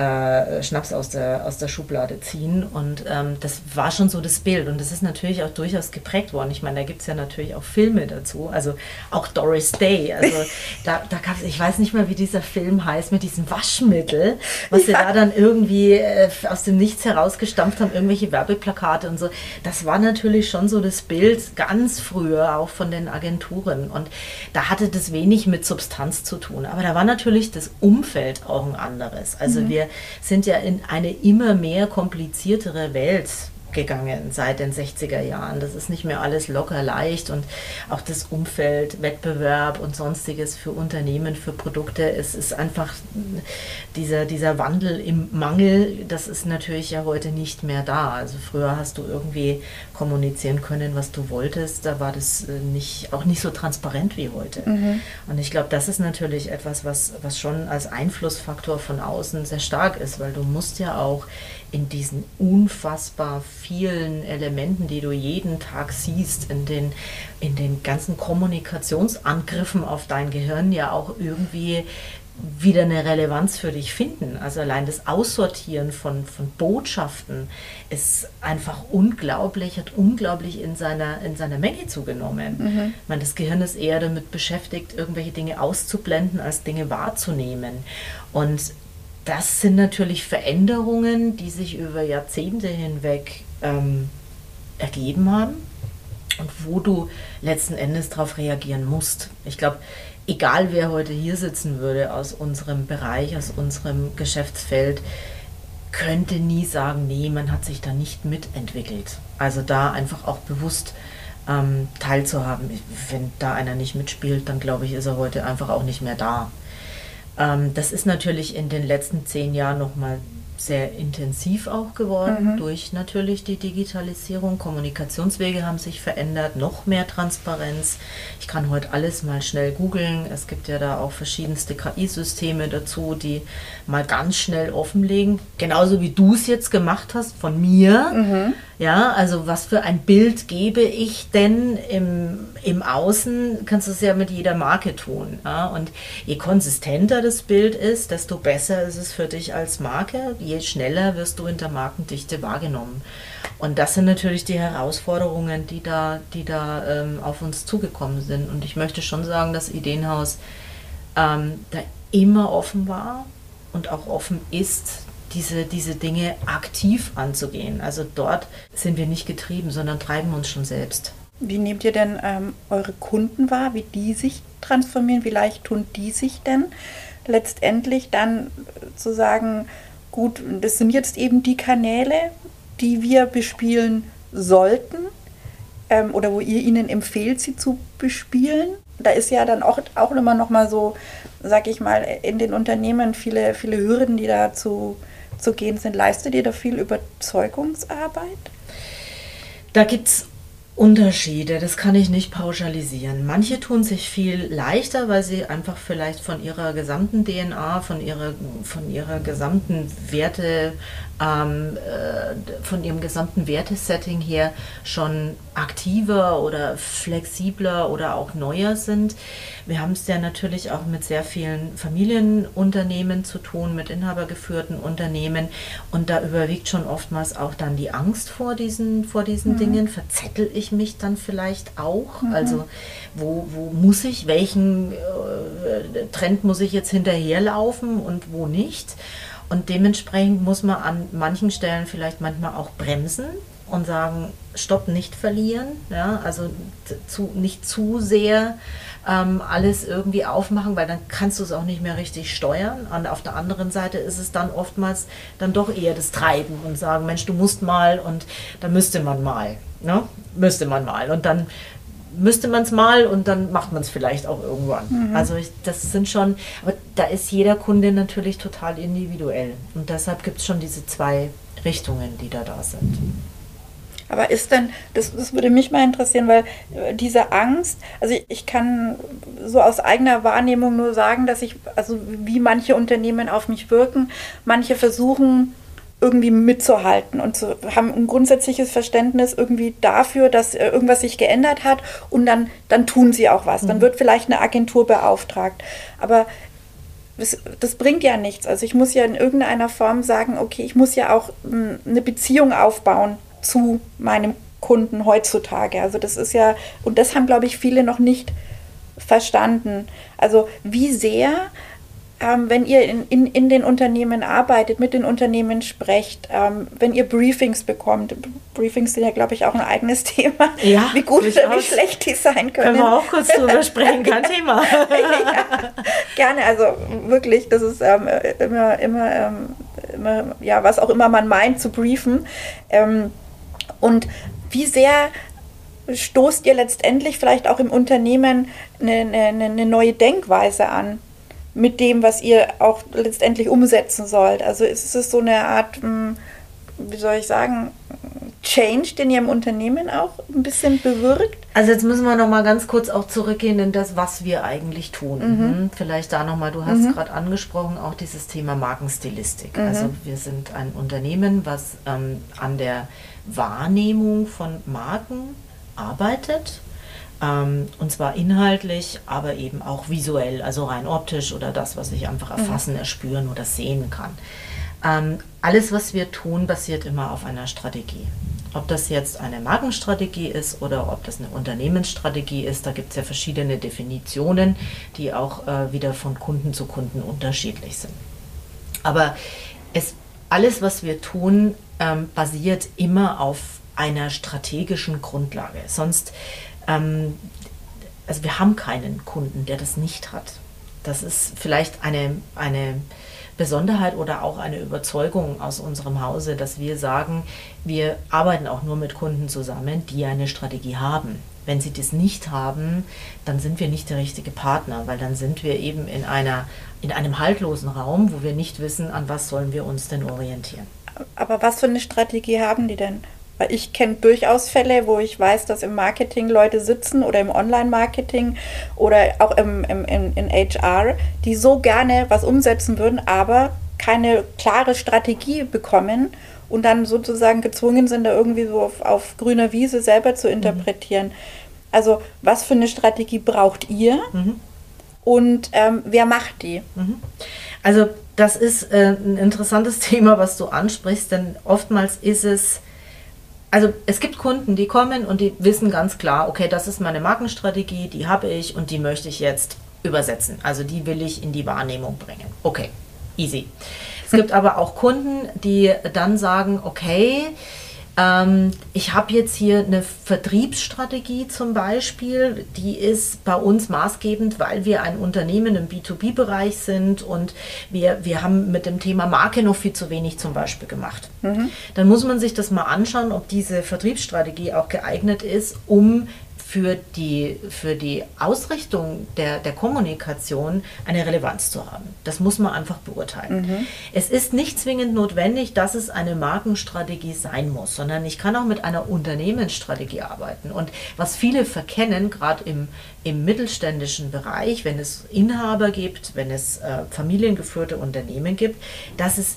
A: äh, Schnaps aus der, aus der Schublade ziehen. Und ähm, das war schon so das Bild. Und das ist natürlich auch durchaus geprägt worden. Ich meine, da gibt es ja natürlich auch Filme dazu. Also auch Doris Day. Also da, da gab es, ich weiß nicht mal, wie dieser Film heißt, mit diesem Waschmittel, was ja. sie da dann irgendwie äh, aus dem Nichts herausgestampft haben, irgendwelche Werbeplakate und so. Das war natürlich schon so das Bild ganz früher auch von den Agenturen. Und da hatte das wenig mit Substanz zu tun. Aber da war natürlich das Umfeld auch ein anderes. Also mhm. wir sind ja in eine immer mehr kompliziertere Welt gegangen seit den 60er Jahren. Das ist nicht mehr alles locker leicht und auch das Umfeld, Wettbewerb und sonstiges für Unternehmen, für Produkte. Es ist einfach dieser, dieser Wandel im Mangel, das ist natürlich ja heute nicht mehr da. Also früher hast du irgendwie kommunizieren können, was du wolltest. Da war das äh, nicht, auch nicht so transparent wie heute. Mhm. Und ich glaube, das ist natürlich etwas, was, was schon als Einflussfaktor von außen sehr stark ist, weil du musst ja auch in diesen unfassbar vielen Elementen, die du jeden Tag siehst, in den, in den ganzen Kommunikationsangriffen auf dein Gehirn ja auch irgendwie wieder eine Relevanz für dich finden. Also allein das Aussortieren von, von Botschaften ist einfach unglaublich, hat unglaublich in seiner, in seiner Menge zugenommen. Mhm. Ich meine, das Gehirn ist eher damit beschäftigt, irgendwelche Dinge auszublenden, als Dinge wahrzunehmen. Und das sind natürlich Veränderungen, die sich über Jahrzehnte hinweg ähm, ergeben haben und wo du letzten Endes darauf reagieren musst. Ich glaube, egal wer heute hier sitzen würde aus unserem Bereich, aus unserem Geschäftsfeld, könnte nie sagen, nee, man hat sich da nicht mitentwickelt. Also da einfach auch bewusst ähm, teilzuhaben. Wenn da einer nicht mitspielt, dann glaube ich, ist er heute einfach auch nicht mehr da. Ähm, das ist natürlich in den letzten zehn Jahren nochmal sehr intensiv auch geworden mhm. durch natürlich die Digitalisierung. Kommunikationswege haben sich verändert, noch mehr Transparenz. Ich kann heute alles mal schnell googeln. Es gibt ja da auch verschiedenste KI-Systeme dazu, die mal ganz schnell offenlegen. Genauso wie du es jetzt gemacht hast von mir. Mhm. Ja, also was für ein Bild gebe ich denn im, im Außen, kannst du es ja mit jeder Marke tun. Ja? Und je konsistenter das Bild ist, desto besser ist es für dich als Marke. Je schneller wirst du in der Markendichte wahrgenommen. Und das sind natürlich die Herausforderungen, die da, die da ähm, auf uns zugekommen sind. Und ich möchte schon sagen, dass Ideenhaus ähm, da immer offen war und auch offen ist, diese, diese Dinge aktiv anzugehen. Also dort sind wir nicht getrieben, sondern treiben uns schon selbst.
B: Wie nehmt ihr denn ähm, eure Kunden wahr, wie die sich transformieren? Wie leicht tun die sich denn letztendlich dann zu sagen, gut, das sind jetzt eben die Kanäle, die wir bespielen sollten ähm, oder wo ihr ihnen empfehlt, sie zu bespielen? Da ist ja dann auch, auch immer noch mal so, sag ich mal, in den Unternehmen viele, viele Hürden, die dazu zu gehen sind. Leistet ihr da viel Überzeugungsarbeit?
A: Da gibt es Unterschiede, das kann ich nicht pauschalisieren. Manche tun sich viel leichter, weil sie einfach vielleicht von ihrer gesamten DNA, von ihrer, von ihrer gesamten Werte, ähm, äh, von ihrem gesamten Wertesetting her schon aktiver oder flexibler oder auch neuer sind. Wir haben es ja natürlich auch mit sehr vielen Familienunternehmen zu tun, mit inhabergeführten Unternehmen und da überwiegt schon oftmals auch dann die Angst vor diesen, vor diesen mhm. Dingen. Verzettel ich mich dann vielleicht auch? Mhm. Also wo, wo muss ich, welchen äh, Trend muss ich jetzt hinterherlaufen und wo nicht? Und dementsprechend muss man an manchen Stellen vielleicht manchmal auch bremsen und sagen, stopp, nicht verlieren. Ja? Also zu, nicht zu sehr ähm, alles irgendwie aufmachen, weil dann kannst du es auch nicht mehr richtig steuern. Und auf der anderen Seite ist es dann oftmals dann doch eher das Treiben und sagen, Mensch, du musst mal und da müsste man mal. Ne? Müsste man mal. Und dann müsste man es mal und dann macht man es vielleicht auch irgendwann. Mhm. Also ich, das sind schon, aber da ist jeder Kunde natürlich total individuell. Und deshalb gibt es schon diese zwei Richtungen, die da da sind.
B: Aber ist denn, das, das würde mich mal interessieren, weil äh, diese Angst, also ich, ich kann so aus eigener Wahrnehmung nur sagen, dass ich, also wie manche Unternehmen auf mich wirken, manche versuchen, irgendwie mitzuhalten und zu, haben ein grundsätzliches Verständnis irgendwie dafür, dass äh, irgendwas sich geändert hat und dann, dann tun sie auch was. Dann mhm. wird vielleicht eine Agentur beauftragt. Aber das, das, bringt ja nichts. Also ich muss ja in irgendeiner Form sagen, okay, ich muss ja auch eine Beziehung aufbauen zu meinem Kunden heutzutage. Also das ist ja, und das haben, glaube ich, viele noch nicht verstanden. Also wie sehr ähm, wenn ihr in, in, in den Unternehmen arbeitet, mit den Unternehmen sprecht, ähm, wenn ihr Briefings bekommt, Briefings sind ja, glaube ich, auch ein eigenes Thema,
A: ja,
B: wie gut oder wie schlecht die sein können.
A: Können wir auch kurz drüber sprechen, kein Thema.
B: ja, gerne, also wirklich, das ist ähm, immer, immer, ähm, immer, ja, was auch immer man meint zu briefen. Ähm, und wie sehr stoßt ihr letztendlich vielleicht auch im Unternehmen eine, eine, eine neue Denkweise an? Mit dem, was ihr auch letztendlich umsetzen sollt. Also ist es so eine Art, hm, wie soll ich sagen, Change, den ihr im Unternehmen auch ein bisschen bewirkt?
A: Also jetzt müssen wir noch mal ganz kurz auch zurückgehen in das, was wir eigentlich tun. Mhm. mhm. Vielleicht da noch mal, du hast mhm. gerade angesprochen, auch dieses Thema Markenstilistik. Mhm. Also wir sind ein Unternehmen, was ähm, an der Wahrnehmung von Marken arbeitet ähm, und zwar inhaltlich, aber eben auch visuell, also rein optisch oder das, was ich einfach mhm. erfassen, erspüren oder sehen kann. Ähm, alles, was wir tun, basiert immer auf einer Strategie. Ob das jetzt eine Markenstrategie ist oder ob das eine Unternehmensstrategie ist, da gibt es ja verschiedene Definitionen, die auch äh, wieder von Kunden zu Kunden unterschiedlich sind. Aber es, alles, was wir tun, ähm, basiert immer auf einer strategischen Grundlage. Sonst ähm, also wir haben keinen Kunden, der das nicht hat. Das ist vielleicht eine, eine Besonderheit oder auch eine Überzeugung aus unserem Hause, dass wir sagen, wir arbeiten auch nur mit Kunden zusammen, die eine Strategie haben. Wenn sie das nicht haben, dann sind wir nicht der richtige Partner, weil dann sind wir eben in, einer, in einem haltlosen Raum, wo wir nicht wissen, an was sollen wir uns denn orientieren.
B: Aber was für eine Strategie haben die denn? Weil ich kenne durchaus Fälle, wo ich weiß, dass im Marketing Leute sitzen oder im Online-Marketing oder auch im, im, im, in HR, die so gerne was umsetzen würden, aber keine klare Strategie bekommen und dann sozusagen gezwungen sind, da irgendwie so auf, auf grüner Wiese selber zu interpretieren. Mhm. Also was für eine Strategie braucht ihr mhm. und ähm, wer macht die?
A: Mhm. Also das ist äh, ein interessantes Thema, was du ansprichst, denn oftmals ist es also es gibt Kunden, die kommen und die wissen ganz klar, okay, das ist meine Markenstrategie, die habe ich und die möchte ich jetzt übersetzen. Also die will ich in die Wahrnehmung bringen. Okay, easy. Es gibt aber auch Kunden, die dann sagen, okay, ähm, ich habe jetzt hier eine Vertriebsstrategie zum Beispiel, die ist bei uns maßgebend, weil wir ein Unternehmen im B2B-Bereich sind und wir, wir haben mit dem Thema Marke noch viel zu wenig zum Beispiel gemacht. Mhm. Dann muss man sich das mal anschauen, ob diese Vertriebsstrategie auch geeignet ist, um für die, für die Ausrichtung der, der Kommunikation eine Relevanz zu haben. Das muss man einfach beurteilen. Mhm. Es ist nicht zwingend notwendig, dass es eine Markenstrategie sein muss, sondern ich kann auch mit einer Unternehmensstrategie arbeiten. Und was viele verkennen, gerade im, im mittelständischen Bereich, wenn es Inhaber gibt, wenn es äh, familiengeführte Unternehmen gibt, dass es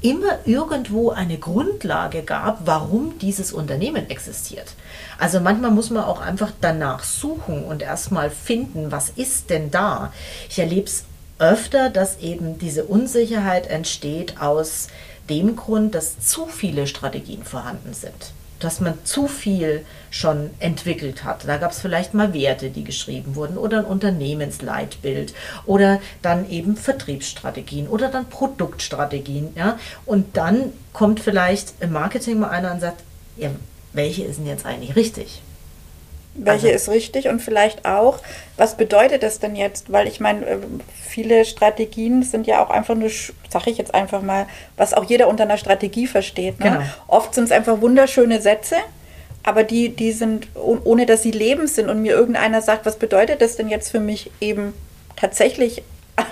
A: immer irgendwo eine Grundlage gab, warum dieses Unternehmen existiert. Also manchmal muss man auch einfach danach suchen und erstmal finden, was ist denn da. Ich erlebe es öfter, dass eben diese Unsicherheit entsteht aus dem Grund, dass zu viele Strategien vorhanden sind dass man zu viel schon entwickelt hat. Da gab es vielleicht mal Werte, die geschrieben wurden oder ein Unternehmensleitbild oder dann eben Vertriebsstrategien oder dann Produktstrategien. Ja? Und dann kommt vielleicht im Marketing mal einer und sagt, ja, welche ist denn jetzt eigentlich richtig?
B: Welche also, ist richtig und vielleicht auch, was bedeutet das denn jetzt? Weil ich meine, äh, viele Strategien sind ja auch einfach nur, sag ich jetzt einfach mal, was auch jeder unter einer Strategie versteht. Ne? Genau. Oft sind es einfach wunderschöne Sätze, aber die, die sind, ohne dass sie lebend sind und mir irgendeiner sagt, was bedeutet das denn jetzt für mich eben tatsächlich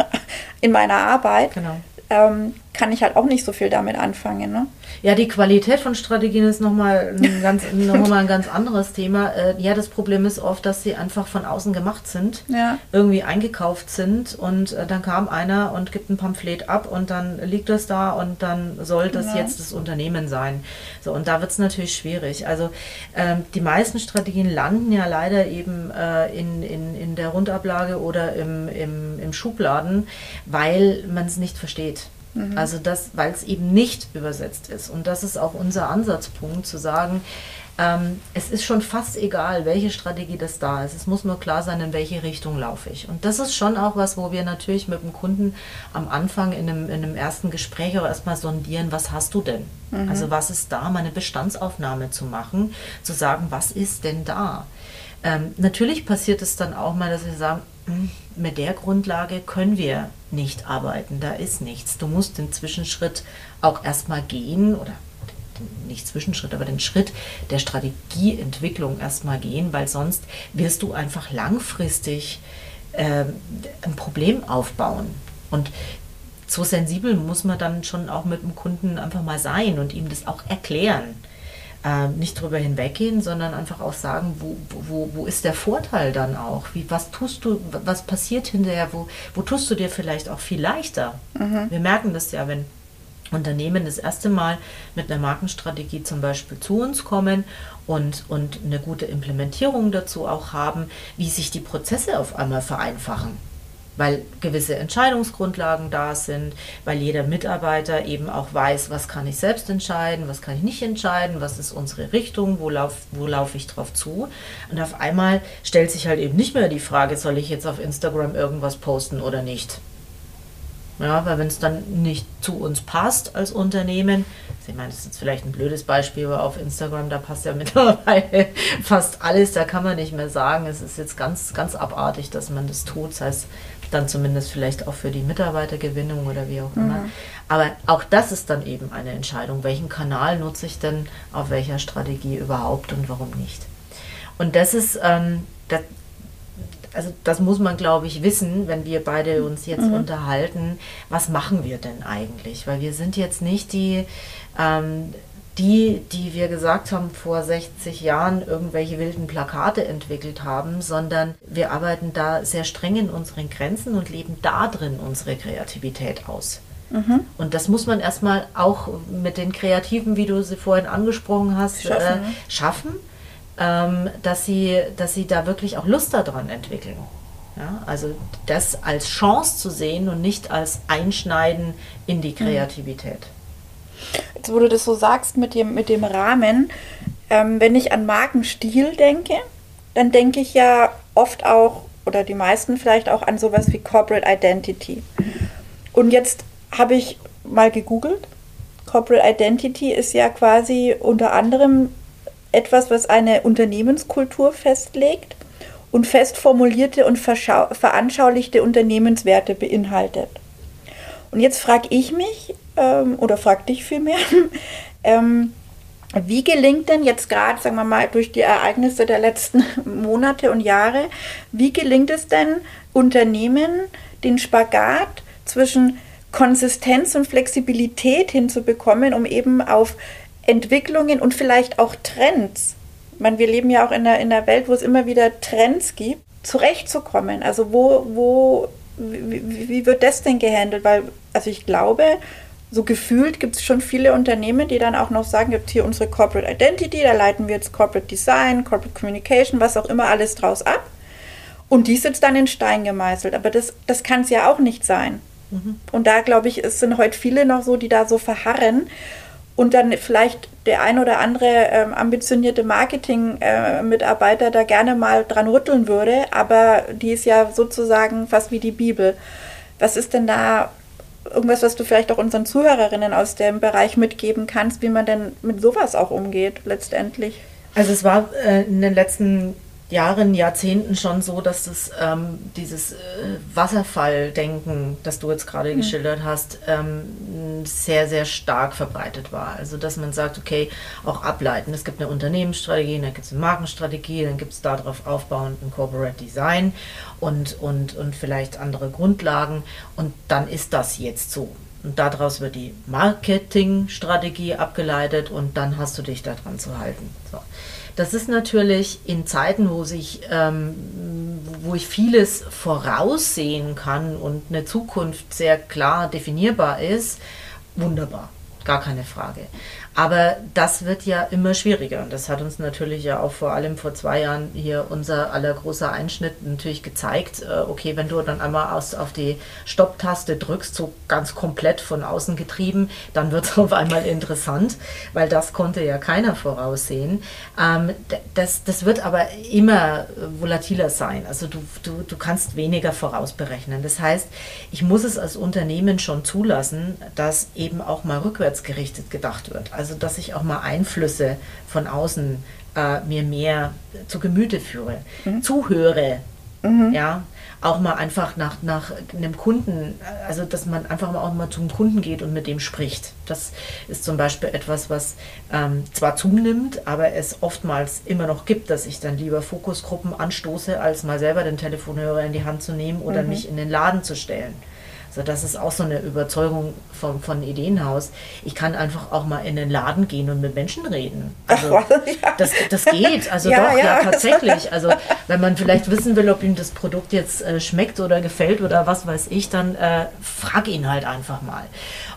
B: in meiner Arbeit, genau. ähm, kann ich halt auch nicht so viel damit anfangen. Ne?
A: Ja, die Qualität von Strategien ist nochmal ein, ganz, noch ein ganz anderes Thema. Äh, ja, das Problem ist oft, dass sie einfach von außen gemacht sind,
B: ja.
A: irgendwie eingekauft sind und äh, dann kam einer und gibt ein Pamphlet ab und dann liegt das da und dann soll das ja. jetzt das Unternehmen sein. So, und da wird es natürlich schwierig. Also ähm, die meisten Strategien landen ja leider eben äh, in, in, in der Rundablage oder im, im, im Schubladen, weil man es nicht versteht. Mhm. Also das, weil es eben nicht übersetzt ist. Und das ist auch unser Ansatzpunkt, zu sagen, ähm, es ist schon fast egal, welche Strategie das da ist. Es muss nur klar sein, in welche Richtung laufe ich. Und das ist schon auch was, wo wir natürlich mit dem Kunden am Anfang in einem, in einem ersten Gespräch auch erstmal sondieren, was hast du denn? Mhm. Also was ist da, meine Bestandsaufnahme zu machen, zu sagen, was ist denn da? Ähm, natürlich passiert es dann auch mal, dass wir sagen, mit der Grundlage können wir nicht arbeiten, da ist nichts. Du musst den Zwischenschritt auch erstmal gehen oder nicht Zwischenschritt, aber den Schritt der Strategieentwicklung erstmal gehen, weil sonst wirst du einfach langfristig äh, ein Problem aufbauen. Und so sensibel muss man dann schon auch mit dem Kunden einfach mal sein und ihm das auch erklären äh, nicht drüber hinweggehen, sondern einfach auch sagen, wo, wo, wo ist der Vorteil dann auch? Wie, was tust du, was passiert hinterher? Wo, wo tust du dir vielleicht auch viel leichter? Mhm. Wir merken das ja, wenn Unternehmen das erste Mal mit einer Markenstrategie zum Beispiel zu uns kommen und, und eine gute Implementierung dazu auch haben, wie sich die Prozesse auf einmal vereinfachen weil gewisse Entscheidungsgrundlagen da sind, weil jeder Mitarbeiter eben auch weiß, was kann ich selbst entscheiden, was kann ich nicht entscheiden, was ist unsere Richtung, wo laufe wo lauf ich drauf zu. Und auf einmal stellt sich halt eben nicht mehr die Frage, soll ich jetzt auf Instagram irgendwas posten oder nicht. Ja, weil wenn es dann nicht zu uns passt als Unternehmen, ich meine, das ist jetzt vielleicht ein blödes Beispiel, aber auf Instagram, da passt ja mittlerweile fast alles, da kann man nicht mehr sagen, es ist jetzt ganz, ganz abartig, dass man das tut. Das heißt, dann zumindest vielleicht auch für die Mitarbeitergewinnung oder wie auch immer. Mhm. Aber auch das ist dann eben eine Entscheidung. Welchen Kanal nutze ich denn auf welcher Strategie überhaupt und warum nicht? Und das ist, ähm, das, also das muss man, glaube ich, wissen, wenn wir beide uns jetzt mhm. unterhalten, was machen wir denn eigentlich? Weil wir sind jetzt nicht die, ähm, die, die wir gesagt haben, vor 60 Jahren irgendwelche wilden Plakate entwickelt haben, sondern wir arbeiten da sehr streng in unseren Grenzen und leben da drin unsere Kreativität aus. Mhm. Und das muss man erstmal auch mit den Kreativen, wie du sie vorhin angesprochen hast, schaffen, äh, schaffen ähm, dass, sie, dass sie da wirklich auch Lust daran entwickeln. Ja, also das als Chance zu sehen und nicht als Einschneiden in die mhm. Kreativität.
B: Jetzt, wo du das so sagst mit dem, mit dem Rahmen, ähm, wenn ich an Markenstil denke, dann denke ich ja oft auch, oder die meisten vielleicht auch an sowas wie Corporate Identity. Und jetzt habe ich mal gegoogelt. Corporate Identity ist ja quasi unter anderem etwas, was eine Unternehmenskultur festlegt und fest formulierte und veranschaulichte Unternehmenswerte beinhaltet. Und jetzt frage ich mich, ähm, oder frag dich vielmehr, ähm, wie gelingt denn jetzt gerade, sagen wir mal, durch die Ereignisse der letzten Monate und Jahre, wie gelingt es denn Unternehmen, den Spagat zwischen Konsistenz und Flexibilität hinzubekommen, um eben auf Entwicklungen und vielleicht auch Trends, ich meine, wir leben ja auch in einer, in einer Welt, wo es immer wieder Trends gibt, zurechtzukommen. Also wo, wo, wie, wie wird das denn gehandelt? Weil, also ich glaube, so gefühlt gibt es schon viele Unternehmen, die dann auch noch sagen, jetzt hier unsere Corporate Identity, da leiten wir jetzt Corporate Design, Corporate Communication, was auch immer alles draus ab. Und die sitzt dann in Stein gemeißelt. Aber das, das kann es ja auch nicht sein. Mhm. Und da glaube ich, es sind heute viele noch so, die da so verharren und dann vielleicht der ein oder andere ähm, ambitionierte Marketing-Mitarbeiter äh, da gerne mal dran rütteln würde, aber die ist ja sozusagen fast wie die Bibel. Was ist denn da irgendwas, was du vielleicht auch unseren Zuhörerinnen aus dem Bereich mitgeben kannst, wie man denn mit sowas auch umgeht letztendlich?
A: Also es war äh, in den letzten Jahren, Jahrzehnten schon so, dass das, ähm, dieses äh, Wasserfalldenken, das du jetzt gerade mhm. geschildert hast, ähm, sehr, sehr stark verbreitet war. Also, dass man sagt, okay, auch ableiten. Es gibt eine Unternehmensstrategie, dann gibt es eine Markenstrategie, dann gibt es darauf aufbauend ein Corporate Design und, und, und vielleicht andere Grundlagen. Und dann ist das jetzt so. Und daraus wird die Marketingstrategie abgeleitet und dann hast du dich daran zu halten. So. Das ist natürlich in Zeiten, wo sich, ähm, wo ich vieles voraussehen kann und eine Zukunft sehr klar definierbar ist, wunderbar, gar keine Frage. Aber das wird ja immer schwieriger. Und das hat uns natürlich ja auch vor allem vor zwei Jahren hier unser aller großer Einschnitt natürlich gezeigt. Äh, okay, wenn du dann einmal aus, auf die Stopptaste drückst, so ganz komplett von außen getrieben, dann wird es auf einmal interessant, weil das konnte ja keiner voraussehen. Ähm, das, das wird aber immer volatiler sein. Also du, du, du kannst weniger vorausberechnen. Das heißt, ich muss es als Unternehmen schon zulassen, dass eben auch mal rückwärts gerichtet gedacht wird. Also also dass ich auch mal Einflüsse von außen äh, mir mehr zu Gemüte führe, mhm. zuhöre, mhm. ja, auch mal einfach nach, nach einem Kunden, also dass man einfach mal auch mal zum Kunden geht und mit dem spricht. Das ist zum Beispiel etwas, was ähm, zwar zunimmt, aber es oftmals immer noch gibt, dass ich dann lieber Fokusgruppen anstoße, als mal selber den Telefonhörer in die Hand zu nehmen oder mhm. mich in den Laden zu stellen. So, das ist auch so eine Überzeugung von, von Ideenhaus. Ich kann einfach auch mal in den Laden gehen und mit Menschen reden. Also, Ach, ja. das, das geht. Also ja, doch, ja. ja. tatsächlich. Also wenn man vielleicht wissen will, ob ihm das Produkt jetzt äh, schmeckt oder gefällt oder was weiß ich, dann äh, frag ihn halt einfach mal.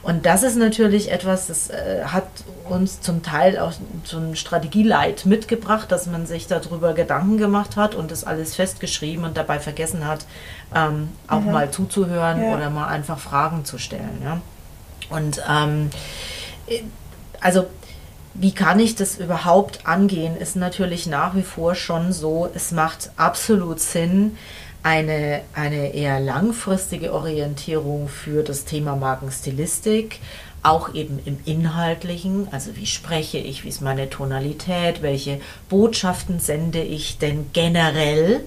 A: Und das ist natürlich etwas, das äh, hat uns zum Teil auch so ein Strategieleit mitgebracht, dass man sich darüber Gedanken gemacht hat und das alles festgeschrieben und dabei vergessen hat, ähm, auch mhm. mal zuzuhören ja. oder mal einfach Fragen zu stellen. Ja? Und ähm, also wie kann ich das überhaupt angehen, ist natürlich nach wie vor schon so, es macht absolut Sinn, eine, eine eher langfristige Orientierung für das Thema Markenstilistik, auch eben im Inhaltlichen, also wie spreche ich, wie ist meine Tonalität, welche Botschaften sende ich denn generell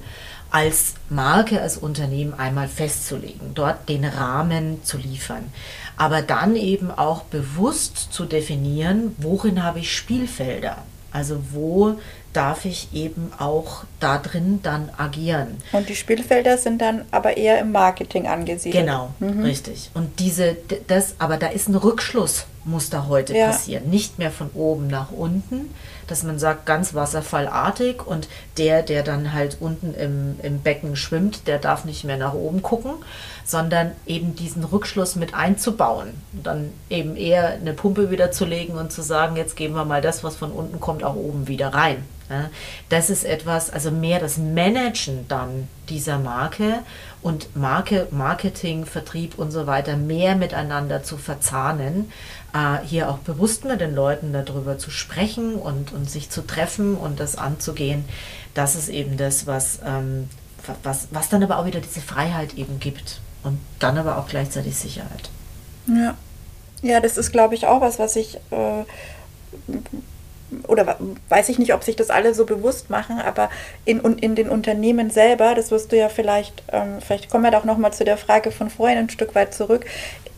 A: als Marke, als Unternehmen einmal festzulegen, dort den Rahmen zu liefern. Aber dann eben auch bewusst zu definieren, worin habe ich Spielfelder. Also wo darf ich eben auch da drin dann agieren.
B: Und die Spielfelder sind dann aber eher im Marketing angesiedelt.
A: Genau, mhm. richtig. Und diese, das, aber da ist ein Rückschluss, muss da heute ja. passieren. Nicht mehr von oben nach unten, dass man sagt, ganz wasserfallartig und der, der dann halt unten im, im Becken schwimmt, der darf nicht mehr nach oben gucken, sondern eben diesen Rückschluss mit einzubauen. dann eben eher eine Pumpe wieder zu legen und zu sagen, jetzt geben wir mal das, was von unten kommt, auch oben wieder rein. Das ist etwas, also mehr das Managen dann dieser Marke und Marke, Marketing, Vertrieb und so weiter mehr miteinander zu verzahnen, äh, hier auch bewusst mit den Leuten darüber zu sprechen und, und sich zu treffen und das anzugehen. Das ist eben das, was, ähm, was, was dann aber auch wieder diese Freiheit eben gibt und dann aber auch gleichzeitig Sicherheit.
B: Ja, ja das ist, glaube ich, auch was, was ich äh, oder weiß ich nicht, ob sich das alle so bewusst machen, aber in, in den Unternehmen selber, das wirst du ja vielleicht, ähm, vielleicht kommen wir doch nochmal zu der Frage von vorhin ein Stück weit zurück.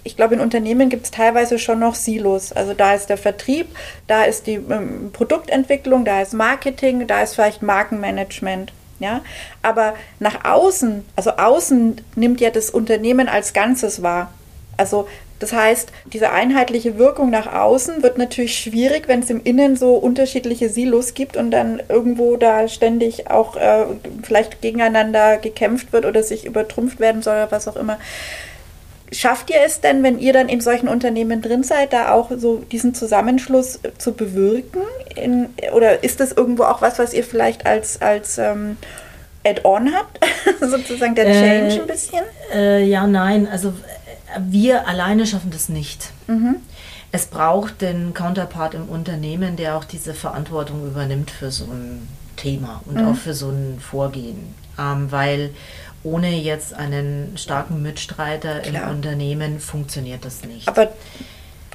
B: Ich glaube, in Unternehmen gibt es teilweise schon noch Silos. Also da ist der Vertrieb, da ist die ähm, Produktentwicklung, da ist Marketing, da ist vielleicht Markenmanagement. Ja, aber nach außen, also außen nimmt ja das Unternehmen als Ganzes wahr. Also das heißt, diese einheitliche Wirkung nach außen wird natürlich schwierig, wenn es im Innen so unterschiedliche Silos gibt und dann irgendwo da ständig auch äh, vielleicht gegeneinander gekämpft wird oder sich übertrumpft werden soll oder was auch immer. Schafft ihr es denn, wenn ihr dann in solchen Unternehmen drin seid, da auch so diesen Zusammenschluss zu bewirken? In, oder ist das irgendwo auch was, was ihr vielleicht als, als ähm, Add-on habt? Sozusagen der Change äh, ein bisschen?
A: Äh, ja, nein. Also wir alleine schaffen das nicht. Mhm. Es braucht den Counterpart im Unternehmen, der auch diese Verantwortung übernimmt für so ein Thema und mhm. auch für so ein Vorgehen. Ähm, weil ohne jetzt einen starken Mitstreiter Klar. im Unternehmen funktioniert das nicht.
B: Aber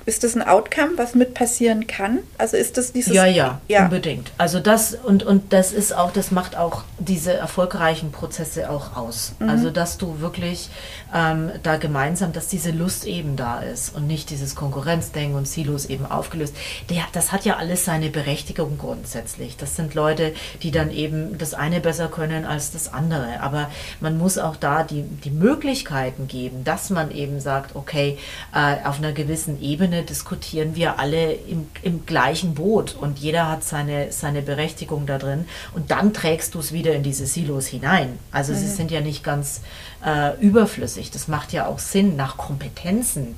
B: ist das ein Outcome, was mit passieren kann? Also ist das dieses
A: Ja, ja, ja, unbedingt. Also das und und das ist auch, das macht auch diese erfolgreichen Prozesse auch aus. Mhm. Also dass du wirklich ähm, da gemeinsam, dass diese Lust eben da ist und nicht dieses Konkurrenzdenken und Silos eben aufgelöst. Der, das hat ja alles seine Berechtigung grundsätzlich. Das sind Leute, die dann eben das eine besser können als das andere. Aber man muss auch da die, die Möglichkeiten geben, dass man eben sagt, okay, äh, auf einer gewissen Ebene diskutieren wir alle im, im gleichen Boot und jeder hat seine, seine Berechtigung da drin und dann trägst du es wieder in diese Silos hinein. Also mhm. sie sind ja nicht ganz äh, überflüssig. Das macht ja auch Sinn, nach Kompetenzen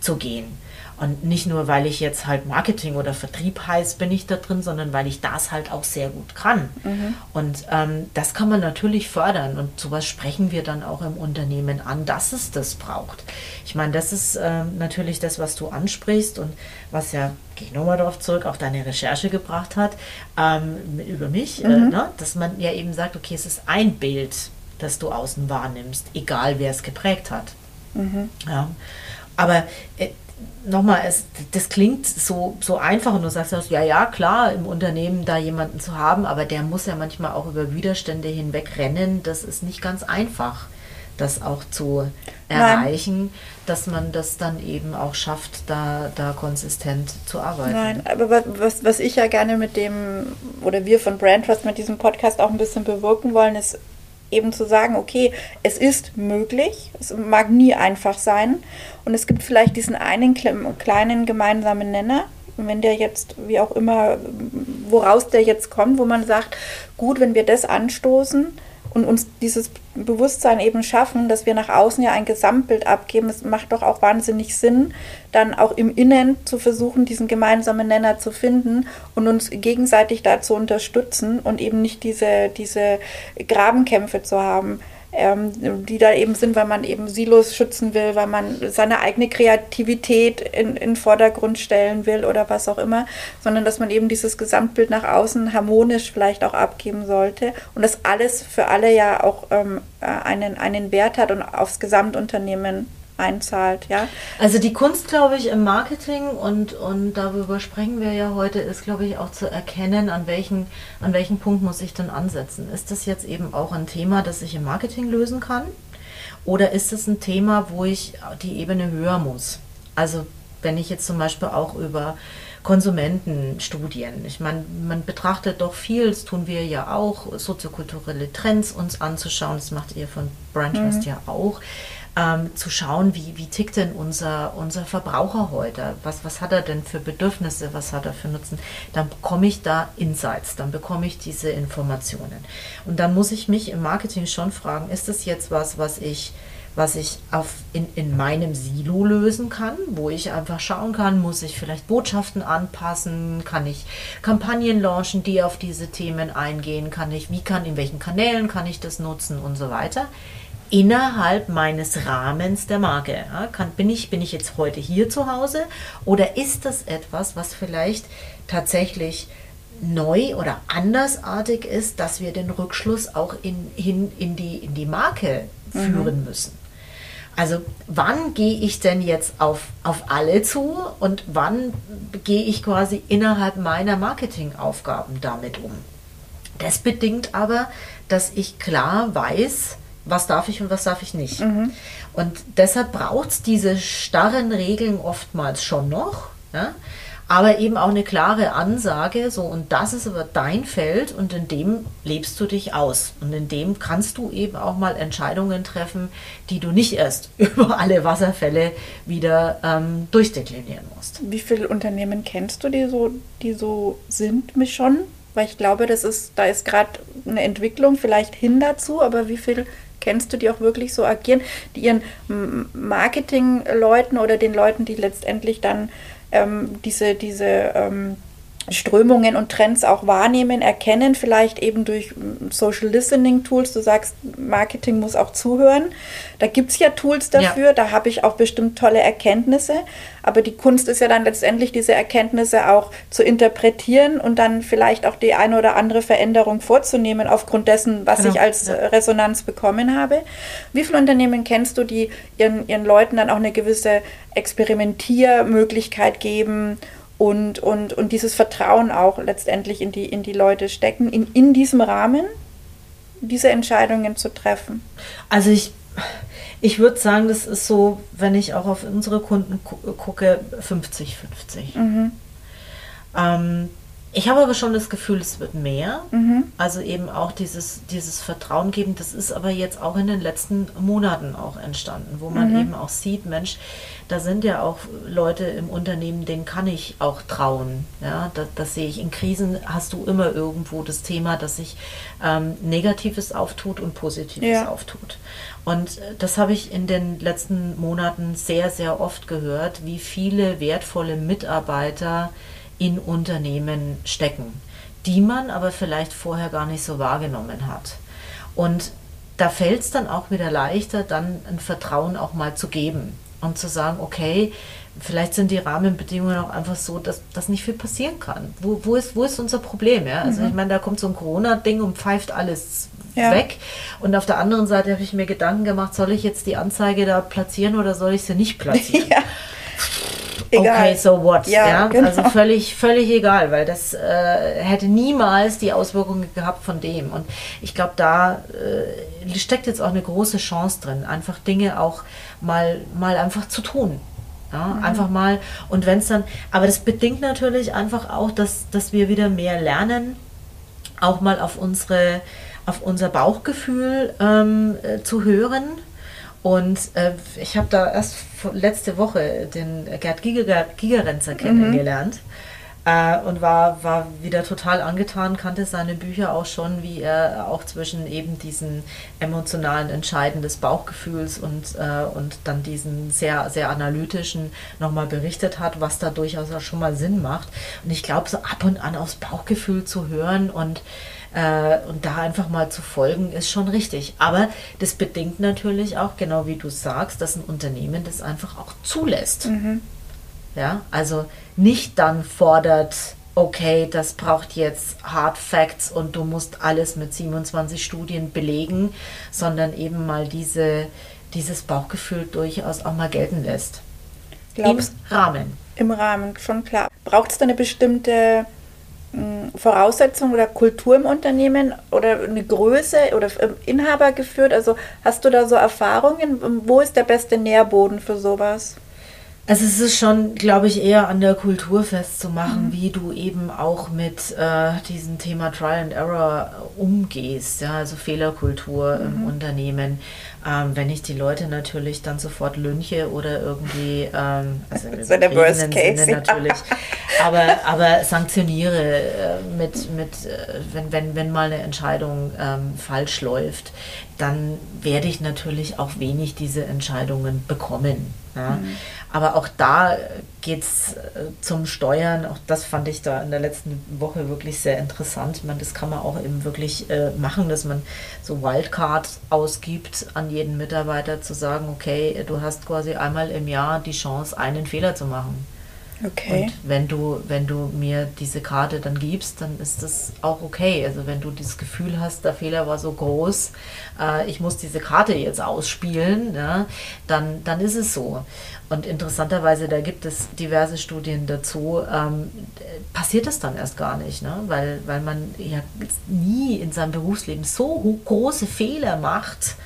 A: zu gehen. Und nicht nur, weil ich jetzt halt Marketing oder Vertrieb heiß, bin ich da drin, sondern weil ich das halt auch sehr gut kann. Mhm. Und ähm, das kann man natürlich fördern. Und sowas sprechen wir dann auch im Unternehmen an, dass es das braucht. Ich meine, das ist ähm, natürlich das, was du ansprichst und was ja, gehe ich nochmal darauf zurück, auch deine Recherche gebracht hat ähm, über mich, äh, mhm. äh, ne? dass man ja eben sagt, okay, es ist ein Bild, das du außen wahrnimmst, egal wer es geprägt hat. Mhm. Ja. Aber äh, nochmal, es, das klingt so, so einfach und du sagst, ja, ja, klar, im Unternehmen da jemanden zu haben, aber der muss ja manchmal auch über Widerstände hinweg rennen. Das ist nicht ganz einfach, das auch zu erreichen, Nein. dass man das dann eben auch schafft, da, da konsistent zu arbeiten.
B: Nein, aber was, was ich ja gerne mit dem, oder wir von Brand Trust mit diesem Podcast auch ein bisschen bewirken wollen, ist eben zu sagen, okay, es ist möglich, es mag nie einfach sein. Und es gibt vielleicht diesen einen kleinen gemeinsamen Nenner, wenn der jetzt, wie auch immer, woraus der jetzt kommt, wo man sagt, gut, wenn wir das anstoßen, und uns dieses Bewusstsein eben schaffen, dass wir nach außen ja ein Gesamtbild abgeben. Es macht doch auch wahnsinnig Sinn, dann auch im Innen zu versuchen, diesen gemeinsamen Nenner zu finden und uns gegenseitig da zu unterstützen und eben nicht diese, diese Grabenkämpfe zu haben ähm, die da eben sind, weil man eben Silos schützen will, weil man seine eigene Kreativität in, in Vordergrund stellen will oder was auch immer, sondern dass man eben dieses Gesamtbild nach außen harmonisch vielleicht auch abgeben sollte und das alles für alle ja auch ähm, äh, einen, einen Wert hat und aufs Gesamtunternehmen einzahlt, ja.
A: Also die Kunst, glaube ich, im Marketing und, und darüber sprechen wir ja heute, ist, glaube ich, auch zu erkennen, an welchen, an welchen Punkt muss ich denn ansetzen. Ist das jetzt eben auch ein Thema, das ich im Marketing lösen kann? Oder ist es ein Thema, wo ich die Ebene höher muss? Also wenn ich jetzt zum Beispiel auch über Konsumentenstudien. Ich meine, man betrachtet doch viel, das tun wir ja auch, soziokulturelle Trends uns anzuschauen. Das macht ihr von Brand Trust mhm. ja auch ähm, zu schauen, wie, wie tickt denn unser, unser Verbraucher heute? Was, was hat er denn für Bedürfnisse? Was hat er für Nutzen? Dann bekomme ich da Insights, dann bekomme ich diese Informationen. Und dann muss ich mich im Marketing schon fragen, ist das jetzt was, was ich was ich auf, in, in meinem Silo lösen kann, wo ich einfach schauen kann, muss ich vielleicht Botschaften anpassen, kann ich Kampagnen launchen, die auf diese Themen eingehen, kann ich, wie kann, in welchen Kanälen kann ich das nutzen und so weiter innerhalb meines Rahmens der Marke. Ja, kann, bin, ich, bin ich jetzt heute hier zu Hause oder ist das etwas, was vielleicht tatsächlich neu oder andersartig ist, dass wir den Rückschluss auch in, hin in die, in die Marke mhm. führen müssen? Also wann gehe ich denn jetzt auf, auf alle zu und wann gehe ich quasi innerhalb meiner Marketingaufgaben damit um? Das bedingt aber, dass ich klar weiß, was darf ich und was darf ich nicht. Mhm. Und deshalb braucht es diese starren Regeln oftmals schon noch. Ja? aber eben auch eine klare Ansage, so und das ist aber dein Feld und in dem lebst du dich aus und in dem kannst du eben auch mal Entscheidungen treffen, die du nicht erst über alle Wasserfälle wieder ähm, durchdeklinieren musst.
B: Wie viele Unternehmen kennst du, die so, die so sind, mich schon? Weil ich glaube, das ist, da ist gerade eine Entwicklung vielleicht hin dazu, aber wie viel kennst du, die auch wirklich so agieren, die ihren Marketingleuten oder den Leuten, die letztendlich dann ähm, diese, diese ähm, Strömungen und Trends auch wahrnehmen, erkennen, vielleicht eben durch mm, Social Listening Tools. Du sagst, Marketing muss auch zuhören. Da gibt es ja Tools dafür, ja. da habe ich auch bestimmt tolle Erkenntnisse. Aber die Kunst ist ja dann letztendlich, diese Erkenntnisse auch zu interpretieren und dann vielleicht auch die eine oder andere Veränderung vorzunehmen aufgrund dessen, was genau. ich als ja. Resonanz bekommen habe. Wie viele Unternehmen kennst du, die ihren, ihren Leuten dann auch eine gewisse Experimentiermöglichkeit geben? Und, und, und dieses Vertrauen auch letztendlich in die, in die Leute stecken, in, in diesem Rahmen diese Entscheidungen zu treffen?
A: Also ich, ich würde sagen, das ist so, wenn ich auch auf unsere Kunden gucke, 50-50. Mhm. Ähm, ich habe aber schon das Gefühl, es wird mehr. Mhm. Also eben auch dieses, dieses Vertrauen geben, das ist aber jetzt auch in den letzten Monaten auch entstanden, wo man mhm. eben auch sieht, Mensch, da sind ja auch Leute im Unternehmen, denen kann ich auch trauen. Ja, das, das sehe ich. In Krisen hast du immer irgendwo das Thema, dass sich ähm, Negatives auftut und Positives ja. auftut. Und äh, das habe ich in den letzten Monaten sehr, sehr oft gehört, wie viele wertvolle Mitarbeiter in Unternehmen stecken, die man aber vielleicht vorher gar nicht so wahrgenommen hat. Und da fällt es dann auch wieder leichter, dann ein Vertrauen auch mal zu geben und zu sagen, okay, vielleicht sind die Rahmenbedingungen auch einfach so, dass das nicht viel passieren kann. Wo, wo, ist, wo ist unser Problem? Ja? Also mhm. ich meine, da kommt so ein Corona-Ding und pfeift alles ja. weg. Und auf der anderen Seite habe ich mir Gedanken gemacht, soll ich jetzt die Anzeige da platzieren oder soll ich sie nicht platzieren? ja egal. okay, so what? Ja, ja? Genau. Also völlig, völlig egal, weil das äh, hätte niemals die Auswirkungen gehabt von dem. Und ich glaube, da äh, steckt jetzt auch eine große Chance drin, einfach Dinge auch mal, mal einfach zu tun. Ja, mhm. Einfach mal, und wenn es dann, aber das bedingt natürlich einfach auch, dass, dass wir wieder mehr lernen, auch mal auf unsere, auf unser Bauchgefühl ähm, äh, zu hören und äh, ich habe da erst letzte Woche den Gerd Giger, Gigerenzer mhm. kennengelernt mhm. äh, und war, war wieder total angetan, kannte seine Bücher auch schon, wie er auch zwischen eben diesen emotionalen Entscheiden des Bauchgefühls und, äh, und dann diesen sehr, sehr analytischen nochmal berichtet hat, was da durchaus auch schon mal Sinn macht. Und ich glaube, so ab und an aufs Bauchgefühl zu hören und äh, und da einfach mal zu folgen, ist schon richtig. Aber das bedingt natürlich auch, genau wie du sagst, dass ein Unternehmen das einfach auch zulässt. Mhm. Ja, also nicht dann fordert, okay, das braucht jetzt Hard Facts und du musst alles mit 27 Studien belegen, sondern eben mal diese, dieses Bauchgefühl durchaus auch mal gelten lässt.
B: Glaubst, Im Rahmen. Im Rahmen, schon klar. Braucht es da eine bestimmte Voraussetzung oder Kultur im Unternehmen oder eine Größe oder Inhaber geführt? Also hast du da so Erfahrungen? Wo ist der beste Nährboden für sowas?
A: Also es ist schon, glaube ich, eher an der Kultur festzumachen, mhm. wie du eben auch mit äh, diesem Thema Trial and Error umgehst, ja, also Fehlerkultur mhm. im Unternehmen. Ähm, wenn ich die Leute natürlich dann sofort lynche oder irgendwie, ähm, also
B: ist der Worst Case,
A: Sinne natürlich, aber, aber sanktioniere äh, mit, mit äh, wenn, wenn, wenn mal eine Entscheidung ähm, falsch läuft, dann werde ich natürlich auch wenig diese Entscheidungen bekommen. Ja? Mhm. Aber auch da geht es äh, zum Steuern. Auch das fand ich da in der letzten Woche wirklich sehr interessant. Ich meine, das kann man auch eben wirklich äh, machen, dass man so Wildcards ausgibt an jeden Mitarbeiter, zu sagen, okay, du hast quasi einmal im Jahr die Chance, einen Fehler zu machen. Okay. Und wenn du, wenn du mir diese Karte dann gibst, dann ist das auch okay. Also wenn du das Gefühl hast, der Fehler war so groß, äh, ich muss diese Karte jetzt ausspielen, ja, dann, dann ist es so. Und interessanterweise, da gibt es diverse Studien dazu, ähm, passiert das dann erst gar nicht, ne? weil, weil man ja nie in seinem Berufsleben so große Fehler macht,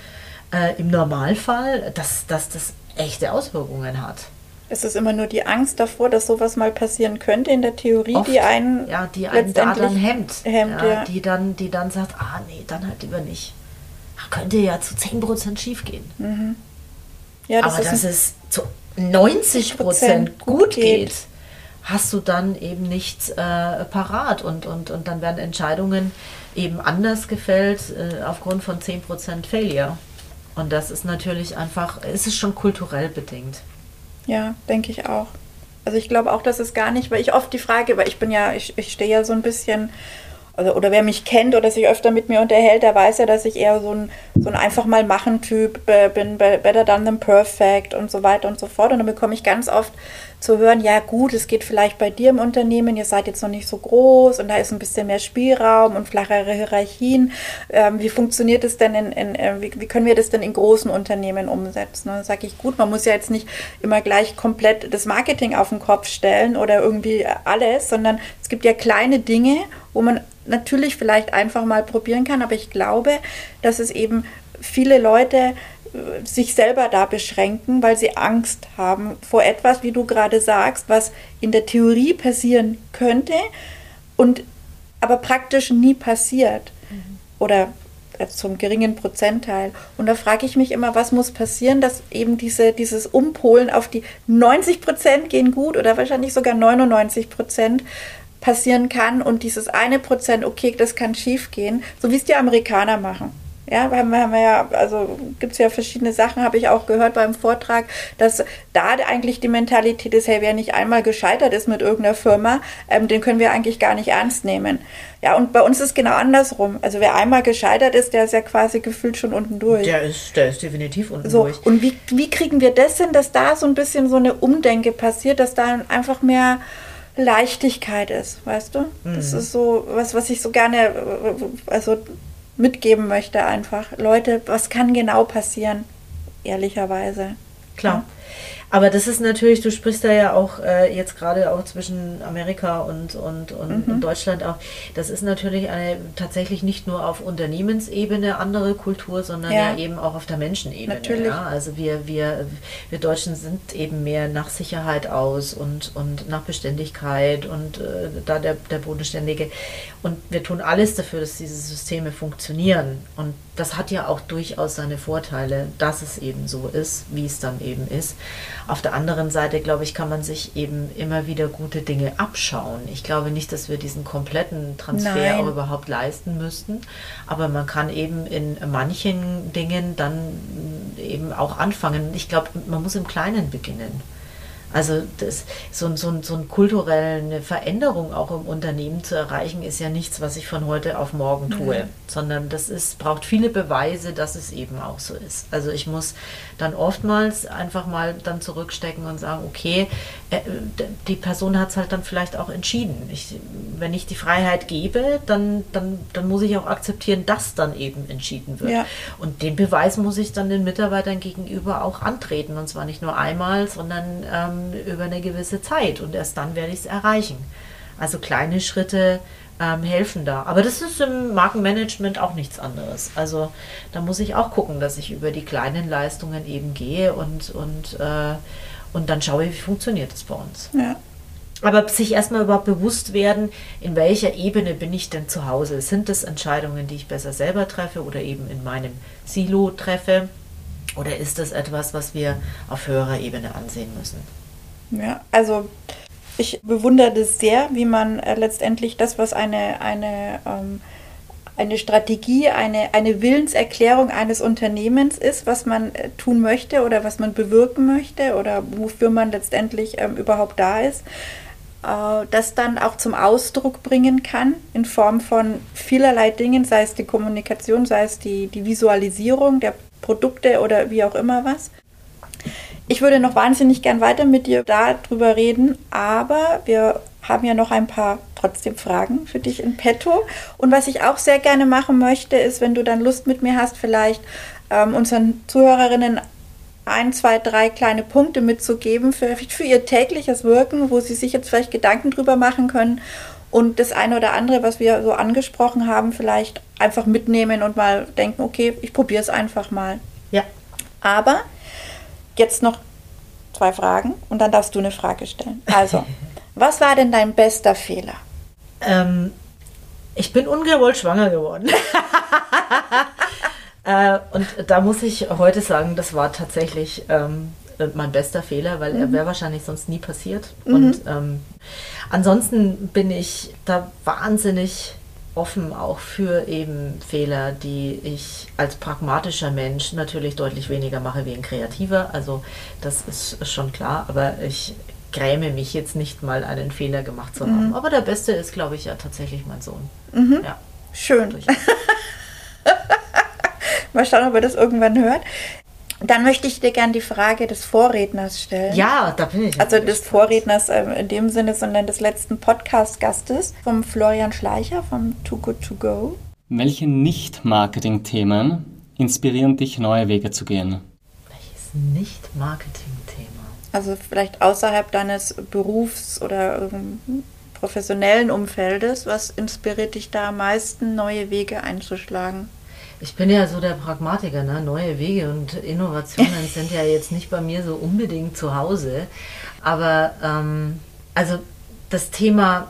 A: äh, im Normalfall, dass, dass das echte Auswirkungen hat.
B: Es ist immer nur die Angst davor, dass sowas mal passieren könnte in der Theorie, Oft, die einen,
A: ja, die einen da dann hemmt. hemmt ja, ja. Die, dann, die dann sagt, ah nee, dann halt lieber nicht. Könnte ja zu 10% schief gehen. Mhm. Ja, das Aber ist dass es zu 90 Prozent gut geht, hast du dann eben nichts äh, parat und, und, und dann werden Entscheidungen eben anders gefällt äh, aufgrund von 10 Prozent Failure. Und das ist natürlich einfach, es ist schon kulturell bedingt.
B: Ja, denke ich auch. Also ich glaube auch, dass es gar nicht, weil ich oft die Frage, weil ich bin ja, ich, ich stehe ja so ein bisschen also, oder wer mich kennt oder sich öfter mit mir unterhält, der weiß ja, dass ich eher so ein, so ein einfach mal machen Typ bin, better done than perfect und so weiter und so fort. Und dann bekomme ich ganz oft zu hören, ja gut, es geht vielleicht bei dir im Unternehmen, ihr seid jetzt noch nicht so groß und da ist ein bisschen mehr Spielraum und flachere Hierarchien. Ähm, wie funktioniert es denn in, in äh, wie, wie, können wir das denn in großen Unternehmen umsetzen? Dann sage ich, gut, man muss ja jetzt nicht immer gleich komplett das Marketing auf den Kopf stellen oder irgendwie alles, sondern es gibt ja kleine Dinge, wo man natürlich vielleicht einfach mal probieren kann, aber ich glaube, dass es eben viele Leute sich selber da beschränken, weil sie Angst haben vor etwas, wie du gerade sagst, was in der Theorie passieren könnte und aber praktisch nie passiert mhm. oder zum geringen Prozentteil. Und da frage ich mich immer, was muss passieren, dass eben diese, dieses Umpolen auf die 90 Prozent gehen gut oder wahrscheinlich sogar 99 Prozent passieren kann und dieses eine Prozent, okay, das kann schief gehen, so wie es die Amerikaner machen. Ja, haben wir, haben ja, also gibt es ja verschiedene Sachen, habe ich auch gehört beim Vortrag, dass da eigentlich die Mentalität ist, hey, wer nicht einmal gescheitert ist mit irgendeiner Firma, ähm, den können wir eigentlich gar nicht ernst nehmen. Ja, und bei uns ist es genau andersrum. Also wer einmal gescheitert ist, der ist ja quasi gefühlt schon unten durch.
A: Der ist, der ist definitiv unten
B: so,
A: durch.
B: Und wie, wie kriegen wir das hin, dass da so ein bisschen so eine Umdenke passiert, dass da einfach mehr Leichtigkeit ist, weißt du? Mhm. Das ist so was, was ich so gerne, also mitgeben möchte einfach. Leute, was kann genau passieren? Ehrlicherweise.
A: Klar. Ja. Aber das ist natürlich, du sprichst da ja auch äh, jetzt gerade auch zwischen Amerika und, und, und, mhm. und, Deutschland auch. Das ist natürlich eine tatsächlich nicht nur auf Unternehmensebene andere Kultur, sondern ja, ja eben auch auf der Menschenebene. Natürlich. Ja? Also wir, wir, wir Deutschen sind eben mehr nach Sicherheit aus und, und nach Beständigkeit und äh, da der, der Bodenständige. Und wir tun alles dafür, dass diese Systeme funktionieren. Und das hat ja auch durchaus seine Vorteile, dass es eben so ist, wie es dann eben ist. Auf der anderen Seite, glaube ich, kann man sich eben immer wieder gute Dinge abschauen. Ich glaube nicht, dass wir diesen kompletten Transfer Nein. auch überhaupt leisten müssten, aber man kann eben in manchen Dingen dann eben auch anfangen. Ich glaube, man muss im Kleinen beginnen. Also das, so, so, so eine kulturelle Veränderung auch im Unternehmen zu erreichen, ist ja nichts, was ich von heute auf morgen tue, mhm. sondern das ist, braucht viele Beweise, dass es eben auch so ist. Also ich muss dann oftmals einfach mal dann zurückstecken und sagen, okay, äh, die Person hat es halt dann vielleicht auch entschieden. Ich, wenn ich die Freiheit gebe, dann, dann, dann muss ich auch akzeptieren, dass dann eben entschieden wird. Ja. Und den Beweis muss ich dann den Mitarbeitern gegenüber auch antreten. Und zwar nicht nur einmal, sondern ähm, über eine gewisse Zeit und erst dann werde ich es erreichen. Also kleine Schritte ähm, helfen da. Aber das ist im Markenmanagement auch nichts anderes. Also da muss ich auch gucken, dass ich über die kleinen Leistungen eben gehe und, und, äh, und dann schaue, wie funktioniert es bei uns. Ja. Aber sich erstmal überhaupt bewusst werden, in welcher Ebene bin ich denn zu Hause? Sind das Entscheidungen, die ich besser selber treffe oder eben in meinem Silo treffe? Oder ist das etwas, was wir auf höherer Ebene ansehen müssen?
B: Ja, also ich bewundere das sehr, wie man äh, letztendlich das, was eine, eine, ähm, eine Strategie, eine, eine Willenserklärung eines Unternehmens ist, was man äh, tun möchte oder was man bewirken möchte oder wofür man letztendlich ähm, überhaupt da ist, äh, das dann auch zum Ausdruck bringen kann in Form von vielerlei Dingen, sei es die Kommunikation, sei es die, die Visualisierung der Produkte oder wie auch immer was. Ich würde noch wahnsinnig gern weiter mit dir darüber reden, aber wir haben ja noch ein paar trotzdem Fragen für dich in petto. Und was ich auch sehr gerne machen möchte, ist, wenn du dann Lust mit mir hast, vielleicht ähm, unseren Zuhörerinnen ein, zwei, drei kleine Punkte mitzugeben für, für ihr tägliches Wirken, wo sie sich jetzt vielleicht Gedanken drüber machen können und das eine oder andere, was wir so angesprochen haben, vielleicht einfach mitnehmen und mal denken, okay, ich probiere es einfach mal.
A: Ja.
B: Aber jetzt noch zwei Fragen und dann darfst du eine Frage stellen. Also, was war denn dein bester Fehler?
A: Ähm, ich bin ungewollt schwanger geworden. äh, und da muss ich heute sagen, das war tatsächlich ähm, mein bester Fehler, weil mhm. er wäre wahrscheinlich sonst nie passiert. Mhm. Und ähm, ansonsten bin ich da wahnsinnig offen auch für eben Fehler, die ich als pragmatischer Mensch natürlich deutlich weniger mache wie ein kreativer. Also das ist schon klar, aber ich gräme mich jetzt nicht mal einen Fehler gemacht zu haben. Aber der Beste ist, glaube ich, ja tatsächlich mein Sohn. Ja,
B: Schön. Mal schauen, ob er das irgendwann hört. Dann möchte ich dir gerne die Frage des Vorredners stellen.
A: ja, da bin ich.
B: Also des Vorredners ähm, in dem Sinne, sondern des letzten Podcast-Gastes vom Florian Schleicher vom Too Good To Go.
D: Welche Nicht-Marketing-Themen inspirieren dich, neue Wege zu gehen?
A: Welches Nicht-Marketing-Thema?
B: Also vielleicht außerhalb deines Berufs oder ähm, professionellen Umfeldes. Was inspiriert dich da am meisten, neue Wege einzuschlagen?
A: Ich bin ja so der Pragmatiker, ne? Neue Wege und Innovationen sind ja jetzt nicht bei mir so unbedingt zu Hause. Aber ähm, also das Thema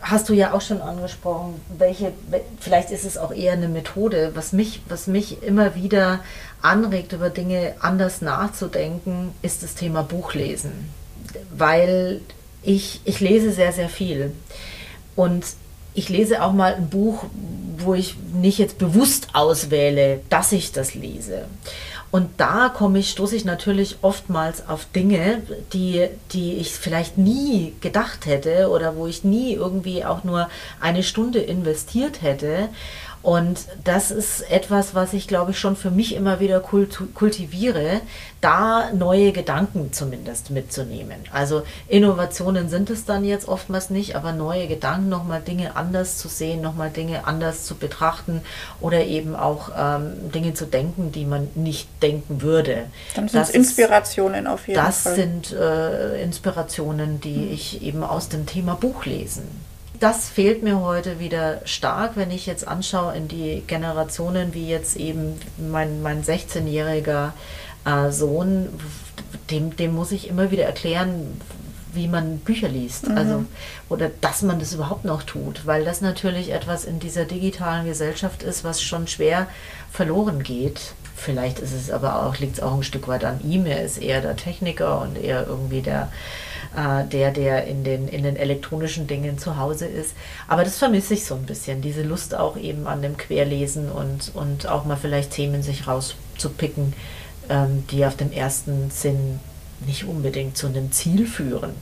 A: hast du ja auch schon angesprochen, welche, vielleicht ist es auch eher eine Methode, was mich, was mich immer wieder anregt, über Dinge anders nachzudenken, ist das Thema Buchlesen. Weil ich, ich lese sehr, sehr viel. Und ich lese auch mal ein Buch, wo ich nicht jetzt bewusst auswähle, dass ich das lese. Und da komme ich, stoße ich natürlich oftmals auf Dinge, die, die ich vielleicht nie gedacht hätte oder wo ich nie irgendwie auch nur eine Stunde investiert hätte. Und das ist etwas, was ich glaube ich schon für mich immer wieder kultiviere, da neue Gedanken zumindest mitzunehmen. Also Innovationen sind es dann jetzt oftmals nicht, aber neue Gedanken, nochmal Dinge anders zu sehen, nochmal Dinge anders zu betrachten oder eben auch ähm, Dinge zu denken, die man nicht denken würde.
B: Dann sind es
A: Das
B: Inspirationen auf jeden
A: das
B: Fall.
A: sind äh, Inspirationen, die ich eben aus dem Thema Buchlesen. Das fehlt mir heute wieder stark, wenn ich jetzt anschaue in die Generationen, wie jetzt eben mein, mein 16-jähriger äh, Sohn, dem, dem muss ich immer wieder erklären, wie man Bücher liest. Also, oder dass man das überhaupt noch tut, weil das natürlich etwas in dieser digitalen Gesellschaft ist, was schon schwer verloren geht. Vielleicht ist es aber auch, liegt es auch ein Stück weit an ihm. Er ist eher der Techniker und eher irgendwie der, äh, der, der in den, in den elektronischen Dingen zu Hause ist. Aber das vermisse ich so ein bisschen, diese Lust auch eben an dem Querlesen und, und auch mal vielleicht Themen sich rauszupicken, ähm, die auf den ersten Sinn nicht unbedingt zu einem Ziel führen.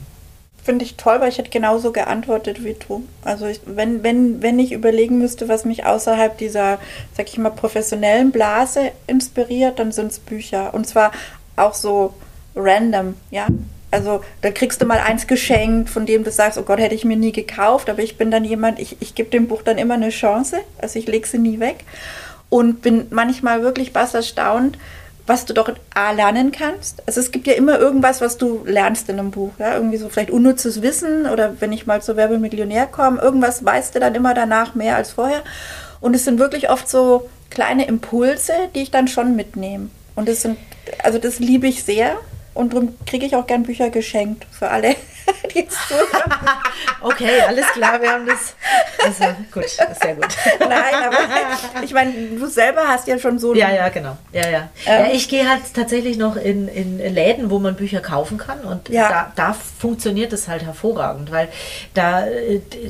B: Finde ich toll, weil ich hätte genauso geantwortet wie du. Also ich, wenn, wenn, wenn ich überlegen müsste, was mich außerhalb dieser, sag ich mal, professionellen Blase inspiriert, dann sind es Bücher. Und zwar auch so random, ja. Also da kriegst du mal eins geschenkt, von dem du sagst, oh Gott, hätte ich mir nie gekauft, aber ich bin dann jemand, ich, ich gebe dem Buch dann immer eine Chance, also ich lege sie nie weg und bin manchmal wirklich bass erstaunt, was du doch lernen kannst. Also es gibt ja immer irgendwas, was du lernst in einem Buch. Ja? Irgendwie so vielleicht unnützes Wissen oder wenn ich mal zur Werbemillionär komme, irgendwas weißt du dann immer danach mehr als vorher. Und es sind wirklich oft so kleine Impulse, die ich dann schon mitnehme. Und das sind, also das liebe ich sehr. Und darum kriege ich auch gern Bücher geschenkt für alle, die jetzt zuhören.
A: Okay, alles klar, wir haben das. Also gut, sehr gut.
B: Nein, aber ich meine, du selber hast ja schon so
A: Ja, ja, genau. Ja, ja.
B: Ähm.
A: ja ich gehe halt tatsächlich noch in, in Läden, wo man Bücher kaufen kann und
B: Ja.
A: da, da funktioniert es halt hervorragend, weil da,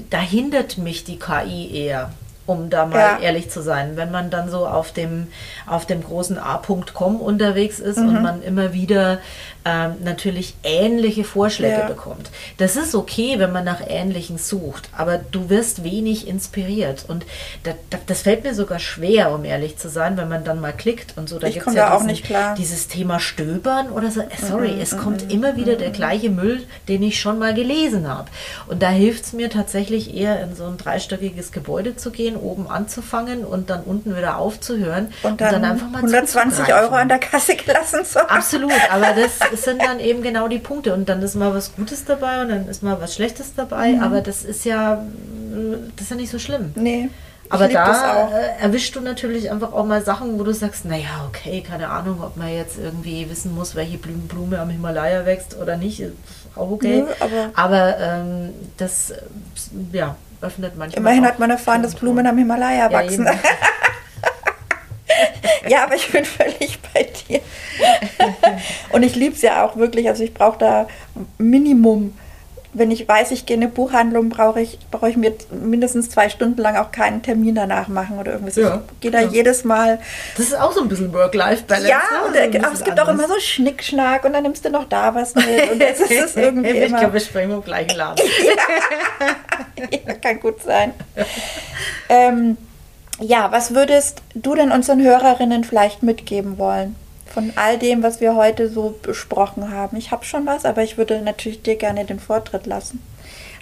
A: da hindert mich die KI eher. Um da mal
B: Ja.
A: ehrlich zu sein, wenn man dann so auf dem, auf dem großen A.com unterwegs ist
B: Mhm.
A: und man immer wieder ähm, natürlich ähnliche Vorschläge
B: Ja.
A: bekommt. Das ist okay, wenn man nach Ähnlichen sucht, aber du wirst wenig inspiriert. Und da, da, das fällt mir sogar schwer, um ehrlich zu sein, wenn man dann mal klickt und so. Da gibt's
B: komm
A: ja
B: da auch
A: diesen,
B: nicht klar.
A: dieses Thema Stöbern oder so. Äh, Sorry,
B: Mhm,
A: es kommt immer wieder der gleiche Müll, den ich schon mal gelesen habe. Und da hilft es mir tatsächlich eher, in so ein dreistöckiges Gebäude zu gehen, oben anzufangen und dann unten wieder aufzuhören
B: und dann,
A: einfach mal
B: 120
A: zuzugreifen.
B: Euro an der Kasse gelassen zu haben.
A: Absolut, aber das sind dann eben genau die Punkte. Und dann ist mal was Gutes dabei und dann ist mal was Schlechtes dabei.
B: Mhm.
A: Aber das ist ja, das ist ja nicht so schlimm.
B: Nee.
A: Aber
B: das
A: da äh, erwischst du natürlich einfach auch mal Sachen, wo du sagst, naja, okay, keine Ahnung, ob man jetzt irgendwie wissen muss, welche Blume, am Himalaya wächst oder nicht. Ist Auch okay.
B: Nö, aber-
A: ähm, das, ja, öffnet manchmal.
B: Immerhin hat man erfahren, dass Blumen am Himalaya
A: Ja,
B: wachsen.
A: eben.
B: Ja, aber ich bin völlig bei dir. Und ich liebe es ja auch wirklich. Also ich brauche da Minimum wenn ich weiß, ich gehe in eine Buchhandlung, brauche ich, brauche ich mir mindestens zwei Stunden lang auch keinen Termin danach machen oder irgendwas. Ja, ich gehe da ja. jedes Mal.
A: Das ist auch so ein bisschen Work-Life-Balance.
B: Ja, ne? und, aber es gibt anders. auch immer so Schnickschnack und dann nimmst du noch da was mit. Und das ist es irgendwie
A: ich glaube, wir springen im gleichen Laden.
B: ja. ja, kann gut sein. ähm, ja, was würdest du denn unseren Hörerinnen vielleicht mitgeben wollen? Von all dem, was wir heute so besprochen haben. Ich habe schon was, aber ich würde natürlich dir gerne den Vortritt lassen.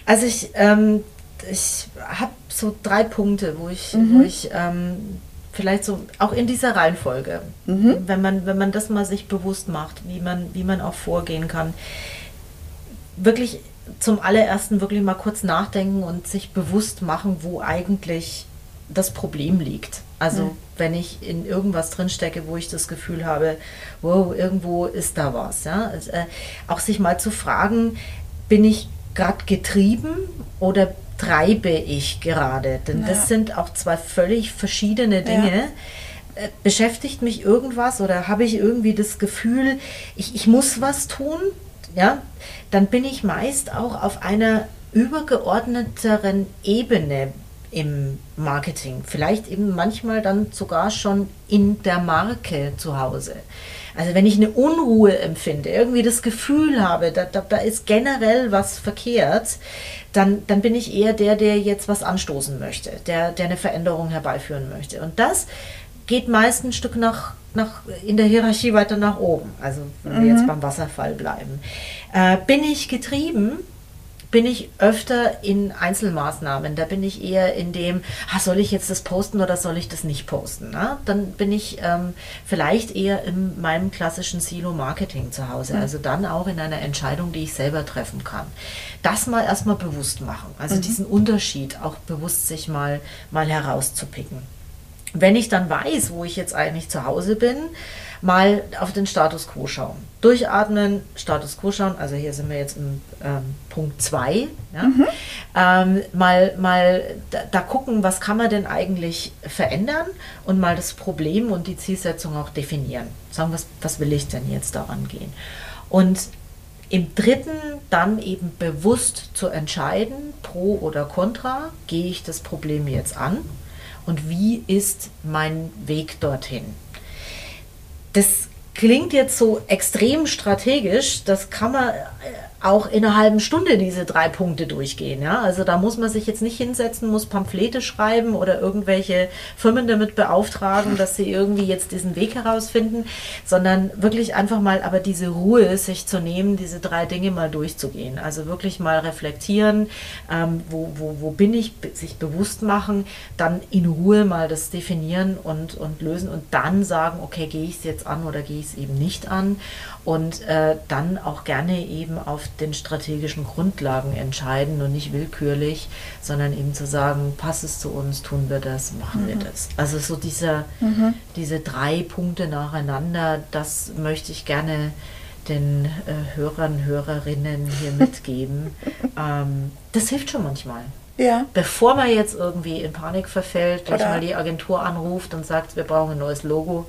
A: Also ich, ähm, ich habe so drei Punkte, wo ich, mhm. wo ich ähm, vielleicht so auch in dieser Reihenfolge, mhm. wenn man wenn man das mal sich bewusst macht, wie man wie man auch vorgehen kann, wirklich zum allerersten wirklich mal kurz nachdenken und sich bewusst machen, wo eigentlich das Problem liegt. Also mhm. wenn ich in irgendwas drinstecke, wo ich das Gefühl habe, wow, irgendwo ist da was. Ja? Also, äh, auch sich mal zu fragen, bin ich gerade getrieben oder treibe ich gerade? Denn ja. das sind auch zwei völlig verschiedene Dinge. Ja. Äh, beschäftigt mich irgendwas oder habe ich irgendwie das Gefühl, ich, ich muss was tun? Ja, dann bin ich meist auch auf einer übergeordneteren Ebene im Marketing. Vielleicht eben manchmal dann sogar schon in der Marke zu Hause. Also wenn ich eine Unruhe empfinde, irgendwie das Gefühl habe, da, da, da ist generell was verkehrt, dann, dann bin ich eher der, der jetzt was anstoßen möchte, der, der eine Veränderung herbeiführen möchte. Und das geht meist ein Stück nach, nach in der Hierarchie weiter nach oben. Also wenn wir jetzt mhm. beim Wasserfall bleiben. Äh, bin ich getrieben bin ich öfter in Einzelmaßnahmen. Da bin ich eher in dem, ah, soll ich jetzt das posten oder soll ich das nicht posten? Na? Dann bin ich ähm, vielleicht eher in meinem klassischen Silo-Marketing zu Hause. Mhm. Also dann auch in einer Entscheidung, die ich selber treffen kann. Das mal erstmal bewusst machen. Also mhm. diesen Unterschied auch bewusst sich mal, mal herauszupicken. Wenn ich dann weiß, wo ich jetzt eigentlich zu Hause bin, mal auf den Status quo schauen. Durchatmen, Status quo schauen, also hier sind wir jetzt im ähm, Punkt 2. Ja? Mhm. Ähm, mal mal da, da, gucken, was kann man denn eigentlich verändern und mal das Problem und die Zielsetzung auch definieren. Sagen, was, was will ich denn jetzt daran gehen? Und im dritten dann eben bewusst zu entscheiden, pro oder contra, gehe ich das Problem jetzt an und wie ist mein Weg dorthin? Das klingt jetzt so extrem strategisch, das kann man auch in einer halben Stunde diese drei Punkte durchgehen. Ja? Also da muss man sich jetzt nicht hinsetzen, muss Pamphlete schreiben oder irgendwelche Firmen damit beauftragen, dass sie irgendwie jetzt diesen Weg herausfinden, sondern wirklich einfach mal aber diese Ruhe sich zu nehmen, diese drei Dinge mal durchzugehen. Also wirklich mal reflektieren, ähm, wo, wo, wo bin ich, sich bewusst machen, dann in Ruhe mal das definieren und, und lösen und dann sagen, okay, gehe ich es jetzt an oder gehe ich es eben nicht an und äh, dann auch gerne eben auf den strategischen Grundlagen entscheiden und nicht willkürlich, sondern eben zu sagen, passt es zu uns, tun wir das, machen mhm. wir das. Also so dieser, mhm. diese drei Punkte nacheinander, das möchte ich gerne den äh, Hörern, Hörerinnen hier mitgeben. ähm, das hilft schon manchmal. Ja. Bevor man jetzt irgendwie in Panik verfällt, gleich mal die Agentur anruft und sagt, wir brauchen ein neues Logo,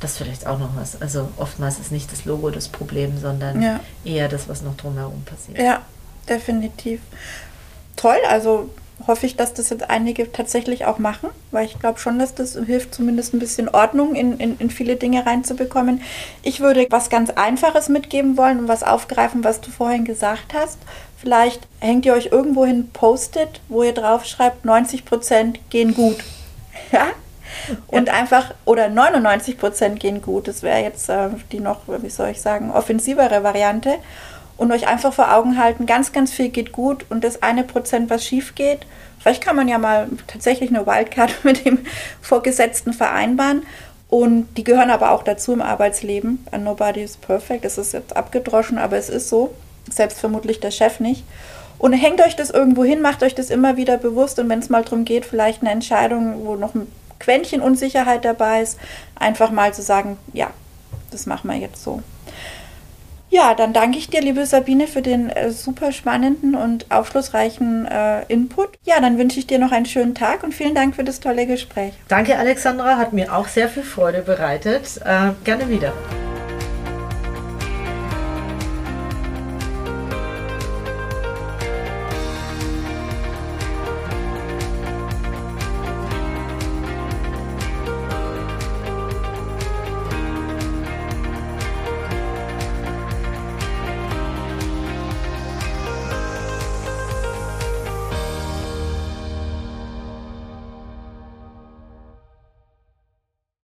A: das vielleicht auch noch was. Also oftmals ist nicht das Logo das Problem, sondern ja. eher das, was noch drumherum passiert.
B: Ja, definitiv. Toll, also hoffe ich, dass das jetzt einige tatsächlich auch machen, weil ich glaube schon, dass das hilft, zumindest ein bisschen Ordnung in, in, in, viele Dinge reinzubekommen. Ich würde was ganz Einfaches mitgeben wollen und was aufgreifen, was du vorhin gesagt hast. Vielleicht hängt ihr euch irgendwo hin Post-it, wo ihr drauf schreibt, 90 Prozent gehen gut. Ja, und ja. einfach, oder 99 Prozent gehen gut. Das wäre jetzt äh, die noch, wie soll ich sagen, offensivere Variante. Und euch einfach vor Augen halten, ganz, ganz viel geht gut und das eine Prozent, was schief geht, vielleicht kann man ja mal tatsächlich eine Wildcard mit dem Vorgesetzten vereinbaren. Und die gehören aber auch dazu im Arbeitsleben. Nobody is perfect. Es ist jetzt abgedroschen, aber es ist so. Selbst vermutlich der Chef nicht. Und hängt euch das irgendwo hin, macht euch das immer wieder bewusst. Und wenn es mal darum geht, vielleicht eine Entscheidung, wo noch ein Quäntchen Unsicherheit dabei ist, einfach mal zu sagen, ja, das machen wir jetzt so. Ja, dann danke ich dir, liebe Sabine, für den äh, super spannenden und aufschlussreichen äh, Input. Ja, dann wünsche ich dir noch einen schönen Tag und vielen Dank für das tolle Gespräch.
A: Danke, Alexandra, hat mir auch sehr viel Freude bereitet. Äh, gerne wieder.